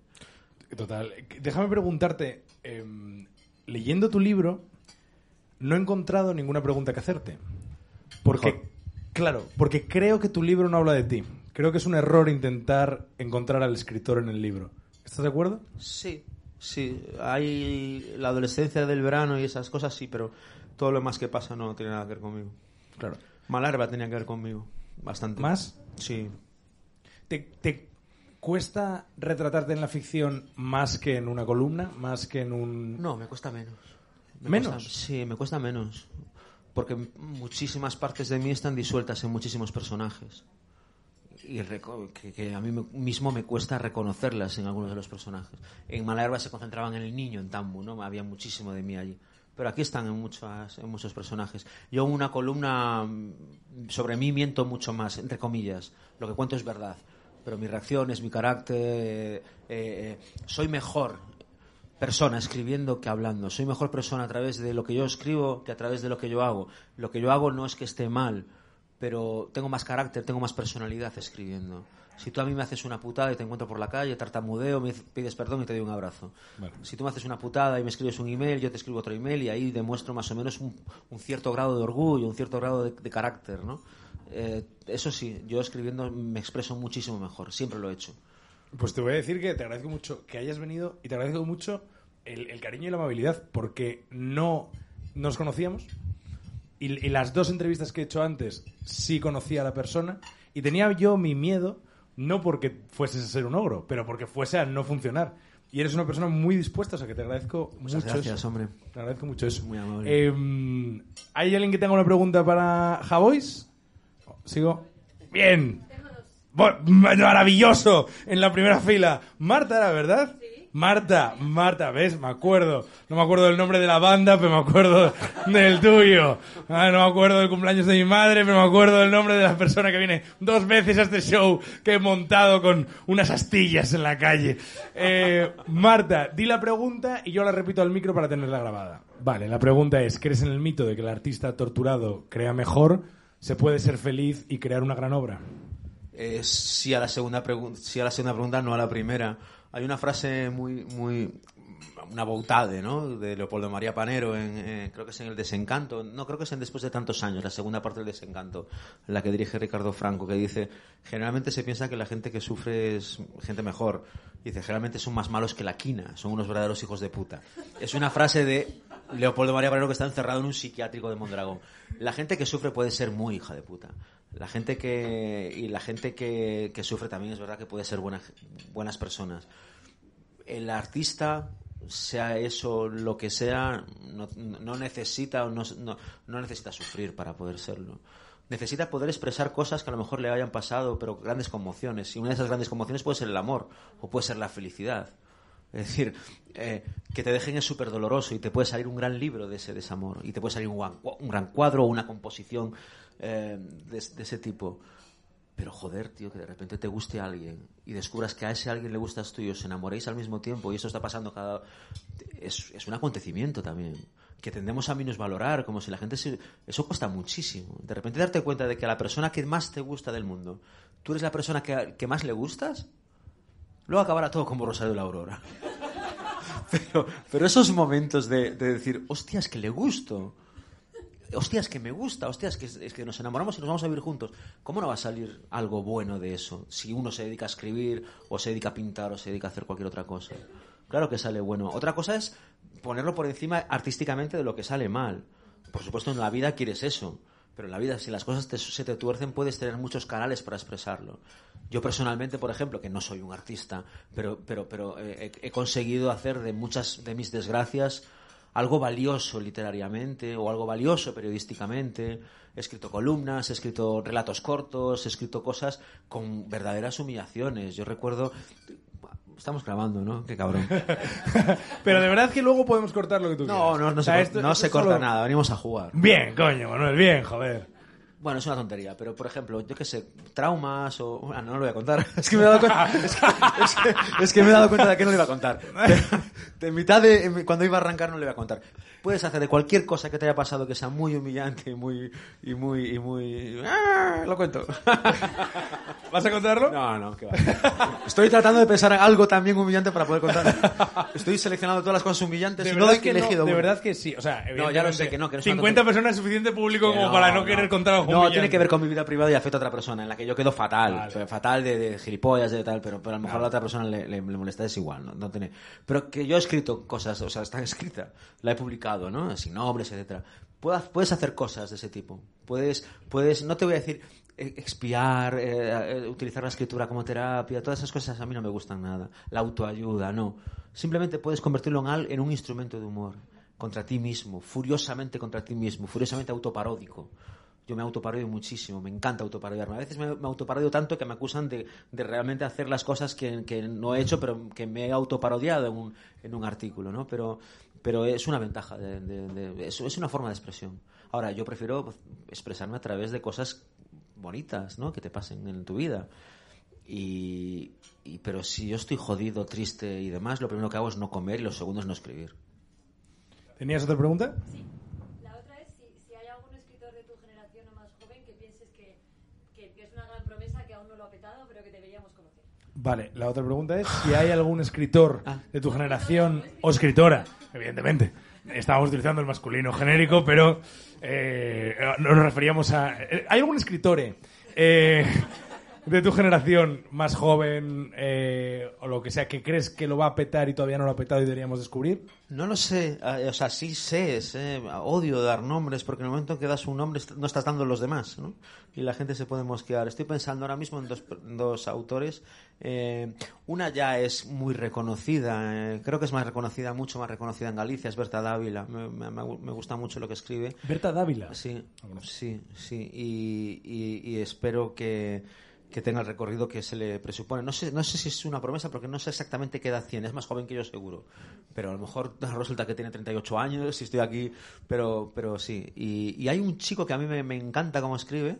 Speaker 3: Total. Déjame preguntarte, em, leyendo tu libro, no he encontrado ninguna pregunta que hacerte. Porque,
Speaker 4: Mejor.
Speaker 3: Claro, porque creo que tu libro no habla de ti. Creo que es un error intentar encontrar al escritor en el libro. ¿Estás de acuerdo?
Speaker 4: Sí, sí. Hay la adolescencia del verano y esas cosas, sí, pero todo lo más que pasa no tiene nada que ver conmigo.
Speaker 3: Claro.
Speaker 4: Malarba tenía que ver conmigo, bastante.
Speaker 3: ¿Más?
Speaker 4: Sí.
Speaker 3: ¿Te, te cuesta retratarte en la ficción más que en una columna? ¿Más que en un...?
Speaker 4: No, me cuesta menos. Me
Speaker 3: ¿Menos?
Speaker 4: cuesta- sí, me cuesta menos. Porque muchísimas partes de mí están disueltas en muchísimos personajes. Y que, a mí mismo me cuesta reconocerlas en algunos de los personajes. En Malerba se concentraban en el niño, en Tambu, ¿no? Había muchísimo de mí allí. Pero aquí están en, muchas, en muchos personajes. Yo en una columna mm, sobre mí miento mucho más, entre comillas. Lo que cuento es verdad. Pero mis reacciones, mi carácter... eh, eh, soy mejor persona escribiendo que hablando. Soy mejor persona a través de lo que yo escribo que a través de lo que yo hago. Lo que yo hago no es que esté mal, pero tengo más carácter, tengo más personalidad escribiendo. Si tú a mí me haces una putada y te encuentro por la calle, tartamudeo, me pides perdón y te doy un abrazo. Si tú me haces una putada y me escribes un email, yo te escribo otro email y ahí demuestro más o menos un, un cierto grado de orgullo, un cierto grado de, de carácter, ¿no? Eh, eso sí, yo escribiendo me expreso muchísimo mejor, siempre lo he hecho.
Speaker 3: Pues te voy a decir que te agradezco mucho que hayas venido y te agradezco mucho el, el cariño y la amabilidad porque no nos conocíamos y, y las dos entrevistas que he hecho antes sí conocía a la persona y tenía yo mi miedo no porque fueses a ser un ogro, pero porque fuese a no funcionar. Y eres una persona muy dispuesta, o sea que te agradezco
Speaker 4: Muchas
Speaker 3: mucho
Speaker 4: gracias,
Speaker 3: eso.
Speaker 4: hombre.
Speaker 3: Te agradezco mucho eso.
Speaker 4: Muy amable.
Speaker 3: Eh, ¿Hay alguien que tenga una pregunta para Javois? ¿Sigo? Bien. Maravilloso en la primera fila. Marta era, ¿verdad? Marta, Marta, ¿ves? Me acuerdo. No me acuerdo del nombre de la banda, pero me acuerdo del tuyo. Ah, no me acuerdo del cumpleaños de mi madre, pero me acuerdo del nombre de la persona que viene dos veces a este show que he montado con unas astillas en la calle. Eh, Marta, di la pregunta y yo la repito al micro para tenerla grabada. Vale, la pregunta es, ¿crees en el mito de que el artista torturado crea mejor? ¿Se puede ser feliz y crear una gran obra?
Speaker 4: Eh, sí, a la segunda pregunta, sí a la segunda pregunta, no a la primera. Hay una frase muy, muy, una boutade, ¿no? De Leopoldo María Panero, en, eh, creo que es en El Desencanto. No, creo que es en Después de tantos años, la segunda parte del Desencanto, en la que dirige Ricardo Franco, que dice, generalmente se piensa que la gente que sufre es gente mejor. Dice, generalmente son más malos que la quina, son unos verdaderos hijos de puta. Es una frase de Leopoldo María Panero que está encerrado en un psiquiátrico de Mondragón. La gente que sufre puede ser muy hija de puta. La gente que y la gente que, sufre también es verdad que puede ser buena- buenas personas. El artista, sea eso lo que sea, no, no necesita no, no- necesita sufrir para poder serlo. Necesita poder expresar cosas que a lo mejor le hayan pasado, pero grandes conmociones. Y una de esas grandes conmociones puede ser el amor o puede ser la felicidad. Es decir, eh, que te dejen es súper doloroso y te puede salir un gran libro de ese desamor y te puede salir un gran cuadro o una composición eh, de, ese tipo. Pero joder, tío, que de repente te guste alguien y descubras que a ese alguien le gustas tú y os enamoréis al mismo tiempo y eso está pasando cada... Es, es un acontecimiento también que tendemos a minusvalorar, como si la gente se... Eso cuesta muchísimo. De repente darte cuenta de que a la persona que más te gusta del mundo, tú eres la persona que, que más le gustas, luego acabará todo como Rosario de la Aurora. Pero, pero esos momentos de, de decir, hostias, que le gusto. Hostias, que me gusta, hostias, que, es que nos enamoramos y nos vamos a vivir juntos. ¿Cómo no va a salir algo bueno de eso? Si uno se dedica a escribir, o se dedica a pintar, o se dedica a hacer cualquier otra cosa. Claro que sale bueno. Otra cosa es ponerlo por encima artísticamente de lo que sale mal. Por supuesto, en la vida quieres eso. Pero en la vida, si las cosas te- se te tuercen, puedes tener muchos canales para expresarlo. Yo personalmente, por ejemplo, que no soy un artista, pero, pero, pero eh, he conseguido hacer de muchas de mis desgracias algo valioso literariamente o algo valioso periodísticamente. He escrito columnas, he escrito relatos cortos, he escrito cosas con verdaderas humillaciones. Yo recuerdo... Estamos grabando, ¿no? Qué cabrón.
Speaker 3: Pero de verdad que luego podemos cortar lo que tú
Speaker 4: No,
Speaker 3: quieras.
Speaker 4: no, no
Speaker 3: O
Speaker 4: se,
Speaker 3: sea,
Speaker 4: cor-
Speaker 3: esto-
Speaker 4: no
Speaker 3: esto
Speaker 4: se corta
Speaker 3: solo-
Speaker 4: nada, venimos a jugar.
Speaker 3: Bien, coño, Manuel, bien, joder.
Speaker 4: Bueno, es una tontería, pero por ejemplo, yo qué sé, traumas o... Ah, no, no lo voy a contar. Es que me he dado cuenta, es que, es que- es que me he dado cuenta de que no lo iba a contar. De, mitad de... Cuando iba a arrancar no lo iba a contar. Puedes hacer de cualquier cosa que te haya pasado que sea muy humillante y muy... Y muy, y muy... ¡Ah! Lo cuento.
Speaker 3: ¿Vas a contarlo?
Speaker 4: No, no, que va. Estoy tratando de pensar en algo también humillante para poder contar. Estoy seleccionando todas las cosas humillantes
Speaker 3: De
Speaker 4: y no he
Speaker 3: que no,
Speaker 4: elegido
Speaker 3: de
Speaker 4: una.
Speaker 3: verdad que sí. O sea,
Speaker 4: No, ya lo sé que no, que no es una
Speaker 3: 50
Speaker 4: tontería.
Speaker 3: personas es suficiente público como para no, querer contar algo
Speaker 4: No, tiene
Speaker 3: humillante.
Speaker 4: que ver con mi vida privada y afecta a otra persona, en la que yo quedo fatal.
Speaker 3: Vale.
Speaker 4: Fatal de, de gilipollas, de tal, pero, pero a lo mejor a la otra persona le, le- le molesta, es igual, ¿no? No tiene... Pero que yo he escrito cosas, o sea, está escrita, la he publicado, ¿no? Sin nombres, etcétera. Puedes, hacer cosas de ese tipo. Puedes, puedes, no te voy a decir eh, expiar, eh, eh, utilizar la escritura como terapia, todas esas cosas a mí no me gustan nada. La autoayuda, no. Simplemente puedes convertirlo en, al- en un instrumento de humor contra ti mismo, furiosamente contra ti mismo, furiosamente autoparódico. Yo me autoparodio muchísimo, me encanta autoparodiarme. A veces me, me autoparodio tanto que me acusan de, de realmente hacer las cosas que, que no he hecho, pero que me he autoparodiado en un, en un artículo, ¿no? Pero, pero es una ventaja, de, de- de- es, es una forma de expresión. Ahora, yo prefiero expresarme a través de cosas bonitas, ¿no? Que te pasen en tu vida. Y, y- pero si yo estoy jodido, triste y demás, lo primero que hago es no comer y lo segundo es no escribir.
Speaker 3: ¿Tenías otra pregunta?
Speaker 6: La otra es si, si hay algún escritor de tu generación o más joven que pienses que, que, que es una gran promesa que aún no lo ha petado, pero que deberíamos
Speaker 3: Vale, la otra pregunta es si hay algún escritor
Speaker 4: Ah.
Speaker 3: de tu generación o escritora, evidentemente. Estábamos utilizando el masculino genérico, pero eh, nos referíamos a... eh, ¿Hay algún escritor eh, de tu generación más joven eh, o lo que sea que crees que lo va a petar y todavía no lo ha petado y deberíamos descubrir?
Speaker 4: No lo sé, eh, o sea, sí sé, sé, odio dar nombres porque en el momento en que das un nombre no estás dando los demás, ¿no? Y la gente se puede mosquear. Estoy pensando ahora mismo en dos, dos autores. Eh, una ya es muy reconocida, eh, creo que es más reconocida, mucho más reconocida en Galicia, es Berta Dávila. Me, me- me gusta mucho lo que escribe.
Speaker 3: Berta Dávila.
Speaker 4: Sí, sí, sí. Y, y- y espero que, que tenga el recorrido que se le presupone. No sé, no sé si es una promesa porque no sé exactamente qué edad tiene. Es más joven que yo seguro. Pero a lo mejor resulta que tiene 38 años si estoy aquí. Pero, pero sí. Y, y hay un chico que a mí me, me encanta cómo escribe.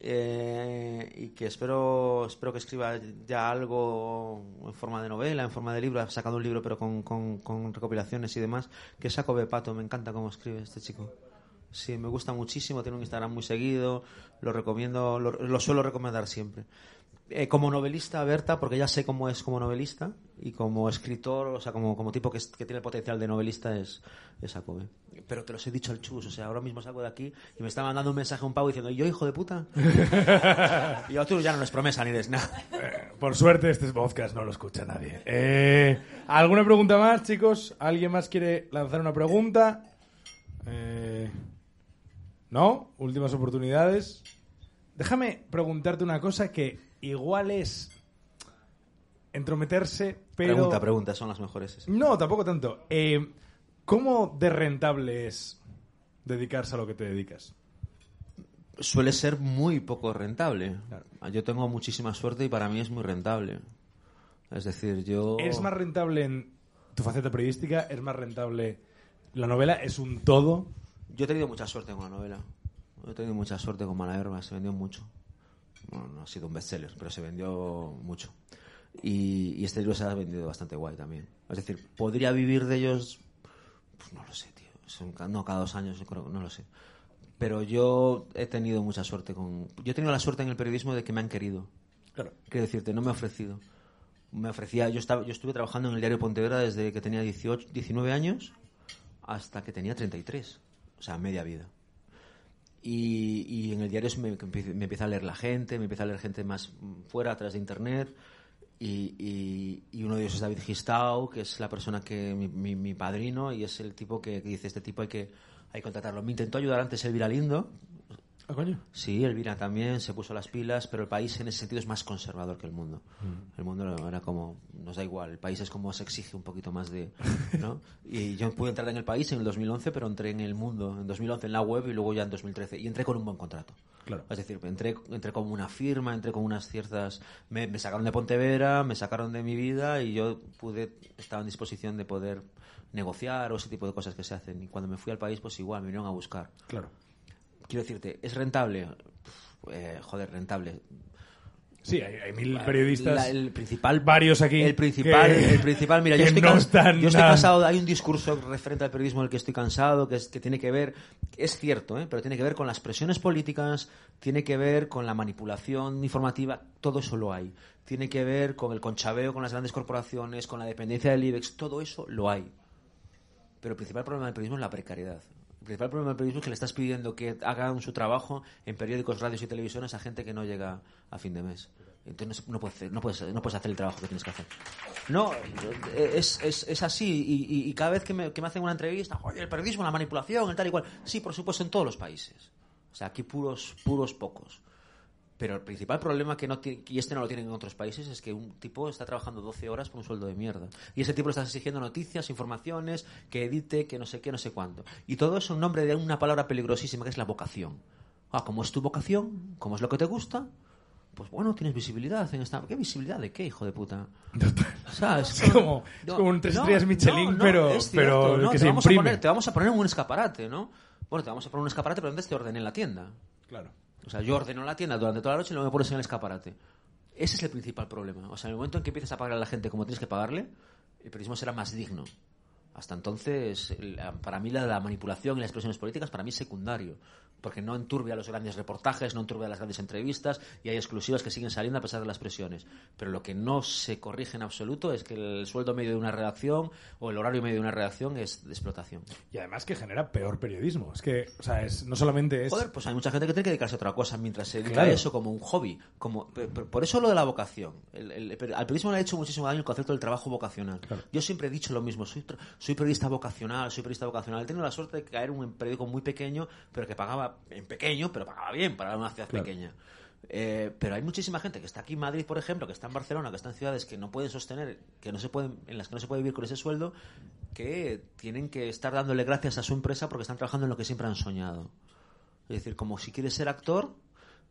Speaker 4: eh, y que espero espero que escriba ya algo en forma de novela, en forma de libro. Ha sacado un libro, pero con, con, recopilaciones y demás. Que es Jacob Pato. Me encanta cómo escribe este chico. Sí, me gusta muchísimo, tiene un Instagram muy seguido, lo recomiendo, lo, lo suelo recomendar siempre. Eh, como novelista, Berta, porque ya sé cómo es como novelista, y como escritor, o sea, como, como tipo que, es- que tiene el potencial de novelista, es, es Jacobe. Pero te los he dicho al chus, o sea, ahora mismo salgo de aquí y me está mandando un mensaje a un pavo diciendo, ¿y yo, hijo de puta? y yo, tú ya no es promesa ni des nada.
Speaker 3: Por suerte este podcast no lo escucha nadie. Eh, ¿Alguna pregunta más, chicos? ¿Alguien más quiere lanzar una pregunta? Eh, ¿No? Últimas oportunidades. Déjame preguntarte una cosa que igual es entrometerse, pero...
Speaker 4: Pregunta, pregunta, son las mejores. esas.
Speaker 3: No, tampoco tanto. Eh, ¿Cómo de rentable es dedicarse a lo que te dedicas?
Speaker 4: Suele ser muy poco rentable. Yo tengo muchísima suerte y para mí es muy rentable. Es decir, yo...
Speaker 3: ¿Es más rentable en tu faceta periodística? ¿Es más rentable la novela? ¿Es un todo?
Speaker 4: Yo he tenido mucha suerte con la novela. He tenido mucha suerte con Malaherba, se vendió mucho. Bueno, no ha sido un bestseller, pero se vendió mucho. Y, y este libro se ha vendido bastante guay también. Es decir, ¿podría vivir de ellos? Pues no lo sé, tío. Son no, cada dos años, yo creo, no lo sé. Pero yo he tenido mucha suerte con... Yo he tenido la suerte en el periodismo de que me han querido.
Speaker 3: Claro.
Speaker 4: Quiero decirte, no me he ofrecido. Me ofrecía, yo, estaba, yo estuve trabajando en el diario Pontevedra desde que tenía 18, 19 años hasta que tenía 33. O sea, media vida. Y, y en el diario me, me empieza a leer la gente, me empieza a leer gente más fuera, a través de internet. Y, y- y uno de ellos es David Gistau, que es la persona que, mi, mi- mi padrino, y es el tipo que, que dice, este tipo hay que, hay que contratarlo. Me intentó ayudar antes Elvira Lindo,
Speaker 3: Ah, coño.
Speaker 4: Sí, Elvira también se puso las pilas, pero el país en ese sentido es más conservador que el mundo.
Speaker 3: Mm.
Speaker 4: El mundo era como, nos da igual, el país es como se exige un poquito más de, ¿no? Y yo pude entrar en el país en el 2011, pero entré en el mundo en 2011 en la web y luego ya en 2013 y entré con un buen contrato.
Speaker 3: Claro.
Speaker 4: Es decir, entré, entré como una firma, entré con unas ciertas... Me, me sacaron de Pontevedra, me sacaron de mi vida y yo pude, estaba en disposición de poder negociar o ese tipo de cosas que se hacen. Y cuando me fui al país, pues igual, me vinieron a buscar
Speaker 3: Claro.
Speaker 4: Quiero decirte, ¿es rentable? Eh, joder, rentable.
Speaker 3: Sí, hay, hay mil periodistas.
Speaker 4: La- el principal,
Speaker 3: varios aquí
Speaker 4: El principal,
Speaker 3: que-
Speaker 4: el principal, mira, yo estoy,
Speaker 3: no están
Speaker 4: yo estoy cansado. Hay un discurso referente al periodismo del que estoy cansado, que, es, que tiene que ver, es cierto, ¿eh? pero tiene que ver con las presiones políticas, tiene que ver con la manipulación informativa, todo eso lo hay. Tiene que ver con el conchabeo con las grandes corporaciones, con la dependencia del IBEX, todo eso lo hay. Pero el principal problema del periodismo es la precariedad. El principal problema del periodismo es que le estás pidiendo que hagan su trabajo en periódicos, radios y televisiones a gente que no llega a fin de mes. Entonces no puedes, no puedes, no puedes hacer el trabajo que tienes que hacer. No, es, es, es así. Y, cada vez que me, que me hacen una entrevista, oye, el periodismo, la manipulación, el tal y cual. Sí, por supuesto, en todos los países. O sea, aquí puros, puros pocos. Pero el principal problema que no y este no lo tienen en otros países es que un tipo está trabajando 12 horas por un sueldo de mierda. Y ese tipo le estás exigiendo noticias, informaciones, que edite, que no sé qué, no sé cuánto. Y todo eso en nombre de una palabra peligrosísima que es la vocación. Ah, como es tu vocación, como es lo que te gusta, pues bueno, tienes visibilidad en esta... ¿Qué visibilidad de qué, hijo de puta? O sea, es,
Speaker 3: Es como- es como un tres estrellas Michelin, pero-
Speaker 4: es
Speaker 3: pero
Speaker 4: cierto, no,
Speaker 3: que
Speaker 4: te
Speaker 3: se
Speaker 4: vamos a poner- te vamos a poner en un escaparate, ¿no? Bueno, te vamos a poner un escaparate, pero antes te ordené en la tienda.
Speaker 3: Claro.
Speaker 4: O sea, yo ordeno la tienda durante toda la noche y luego me pones en el escaparate. Ese es el principal problema. O sea, en el momento en que empieces a pagar a la gente como tienes que pagarle, el periodismo será más digno. Hasta entonces, para mí la, la manipulación y las expresiones políticas, para mí es secundario. Porque no enturbia los grandes reportajes, no enturbia las grandes entrevistas y hay exclusivas que siguen saliendo a pesar de las presiones. Pero lo que no se corrige en absoluto es que el sueldo medio de una redacción o el horario medio de una redacción es de explotación.
Speaker 3: Y además que genera peor periodismo. Es que, o sea, es, no solamente es...
Speaker 4: Joder, pues hay mucha gente que tiene que dedicarse a otra cosa mientras se dedica
Speaker 3: Claro.
Speaker 4: a eso como un hobby. Como, por eso lo de la vocación. El- el- el- al periodismo le ha hecho muchísimo daño el concepto del trabajo vocacional. Yo siempre he dicho lo mismo. Soy, soy periodista vocacional, soy periodista vocacional. He tenido la suerte de caer en un periódico muy pequeño, pero que pagaba en pequeño, pero pagaba bien para una ciudad
Speaker 3: Claro.
Speaker 4: pequeña. Eh, pero hay muchísima gente que está aquí en Madrid, por ejemplo, que está en Barcelona, que está en ciudades que no pueden sostener, que no se pueden, en las que no se puede vivir con ese sueldo, que tienen que estar dándole gracias a su empresa porque están trabajando en lo que siempre han soñado. Es decir, como si quieres ser actor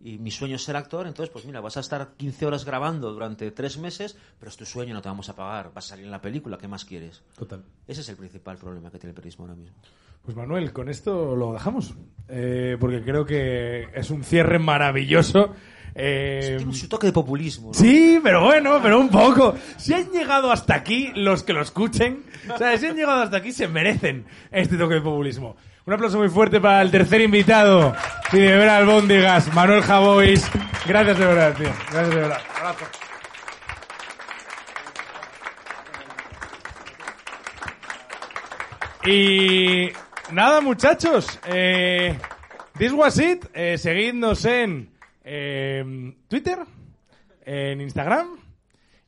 Speaker 4: y mi sueño es ser actor, entonces pues mira, vas a estar 15 horas grabando durante tres meses, pero es tu sueño, no te vamos a pagar, vas a salir en la película, ¿qué más quieres?
Speaker 3: Total.
Speaker 4: Ese es el principal problema que tiene el periodismo ahora mismo.
Speaker 3: Pues Manuel, con esto lo dejamos. Eh, porque creo que es un cierre maravilloso. Eh,
Speaker 4: Tiene su toque de populismo. ¿no?
Speaker 3: Sí, pero bueno, pero un poco. Si han llegado hasta aquí, los que lo escuchen, o sea, si han llegado hasta aquí, se merecen este toque de populismo. Un aplauso muy fuerte para el tercer invitado. Sí, de Manuel Javois. Gracias de verdad, tío. Gracias de verdad. Abrazo. Y nada, muchachos. Eh, this was it. Eh, seguidnos en eh, Twitter, en Instagram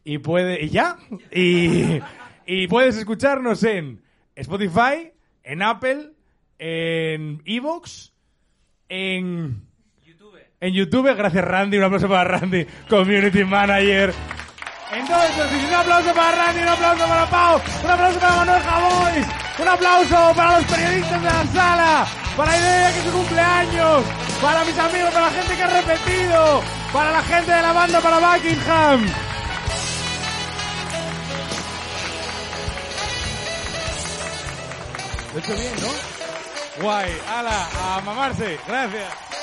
Speaker 3: y puede y ya y puedes escucharnos en Spotify, en Apple, en Evox, en en YouTube. Gracias Randy, un aplauso para Randy, Community Manager. Entonces, un aplauso para Randy, un aplauso para Pau, un aplauso para Manuel Javois, un aplauso para los periodistas de la sala, para Idea que es su cumpleaños, para mis amigos, para la gente que ha repetido, para la gente de la banda, para Buckingham. Lo he hecho bien, ¿no? Guay, ala, a mamarse, gracias.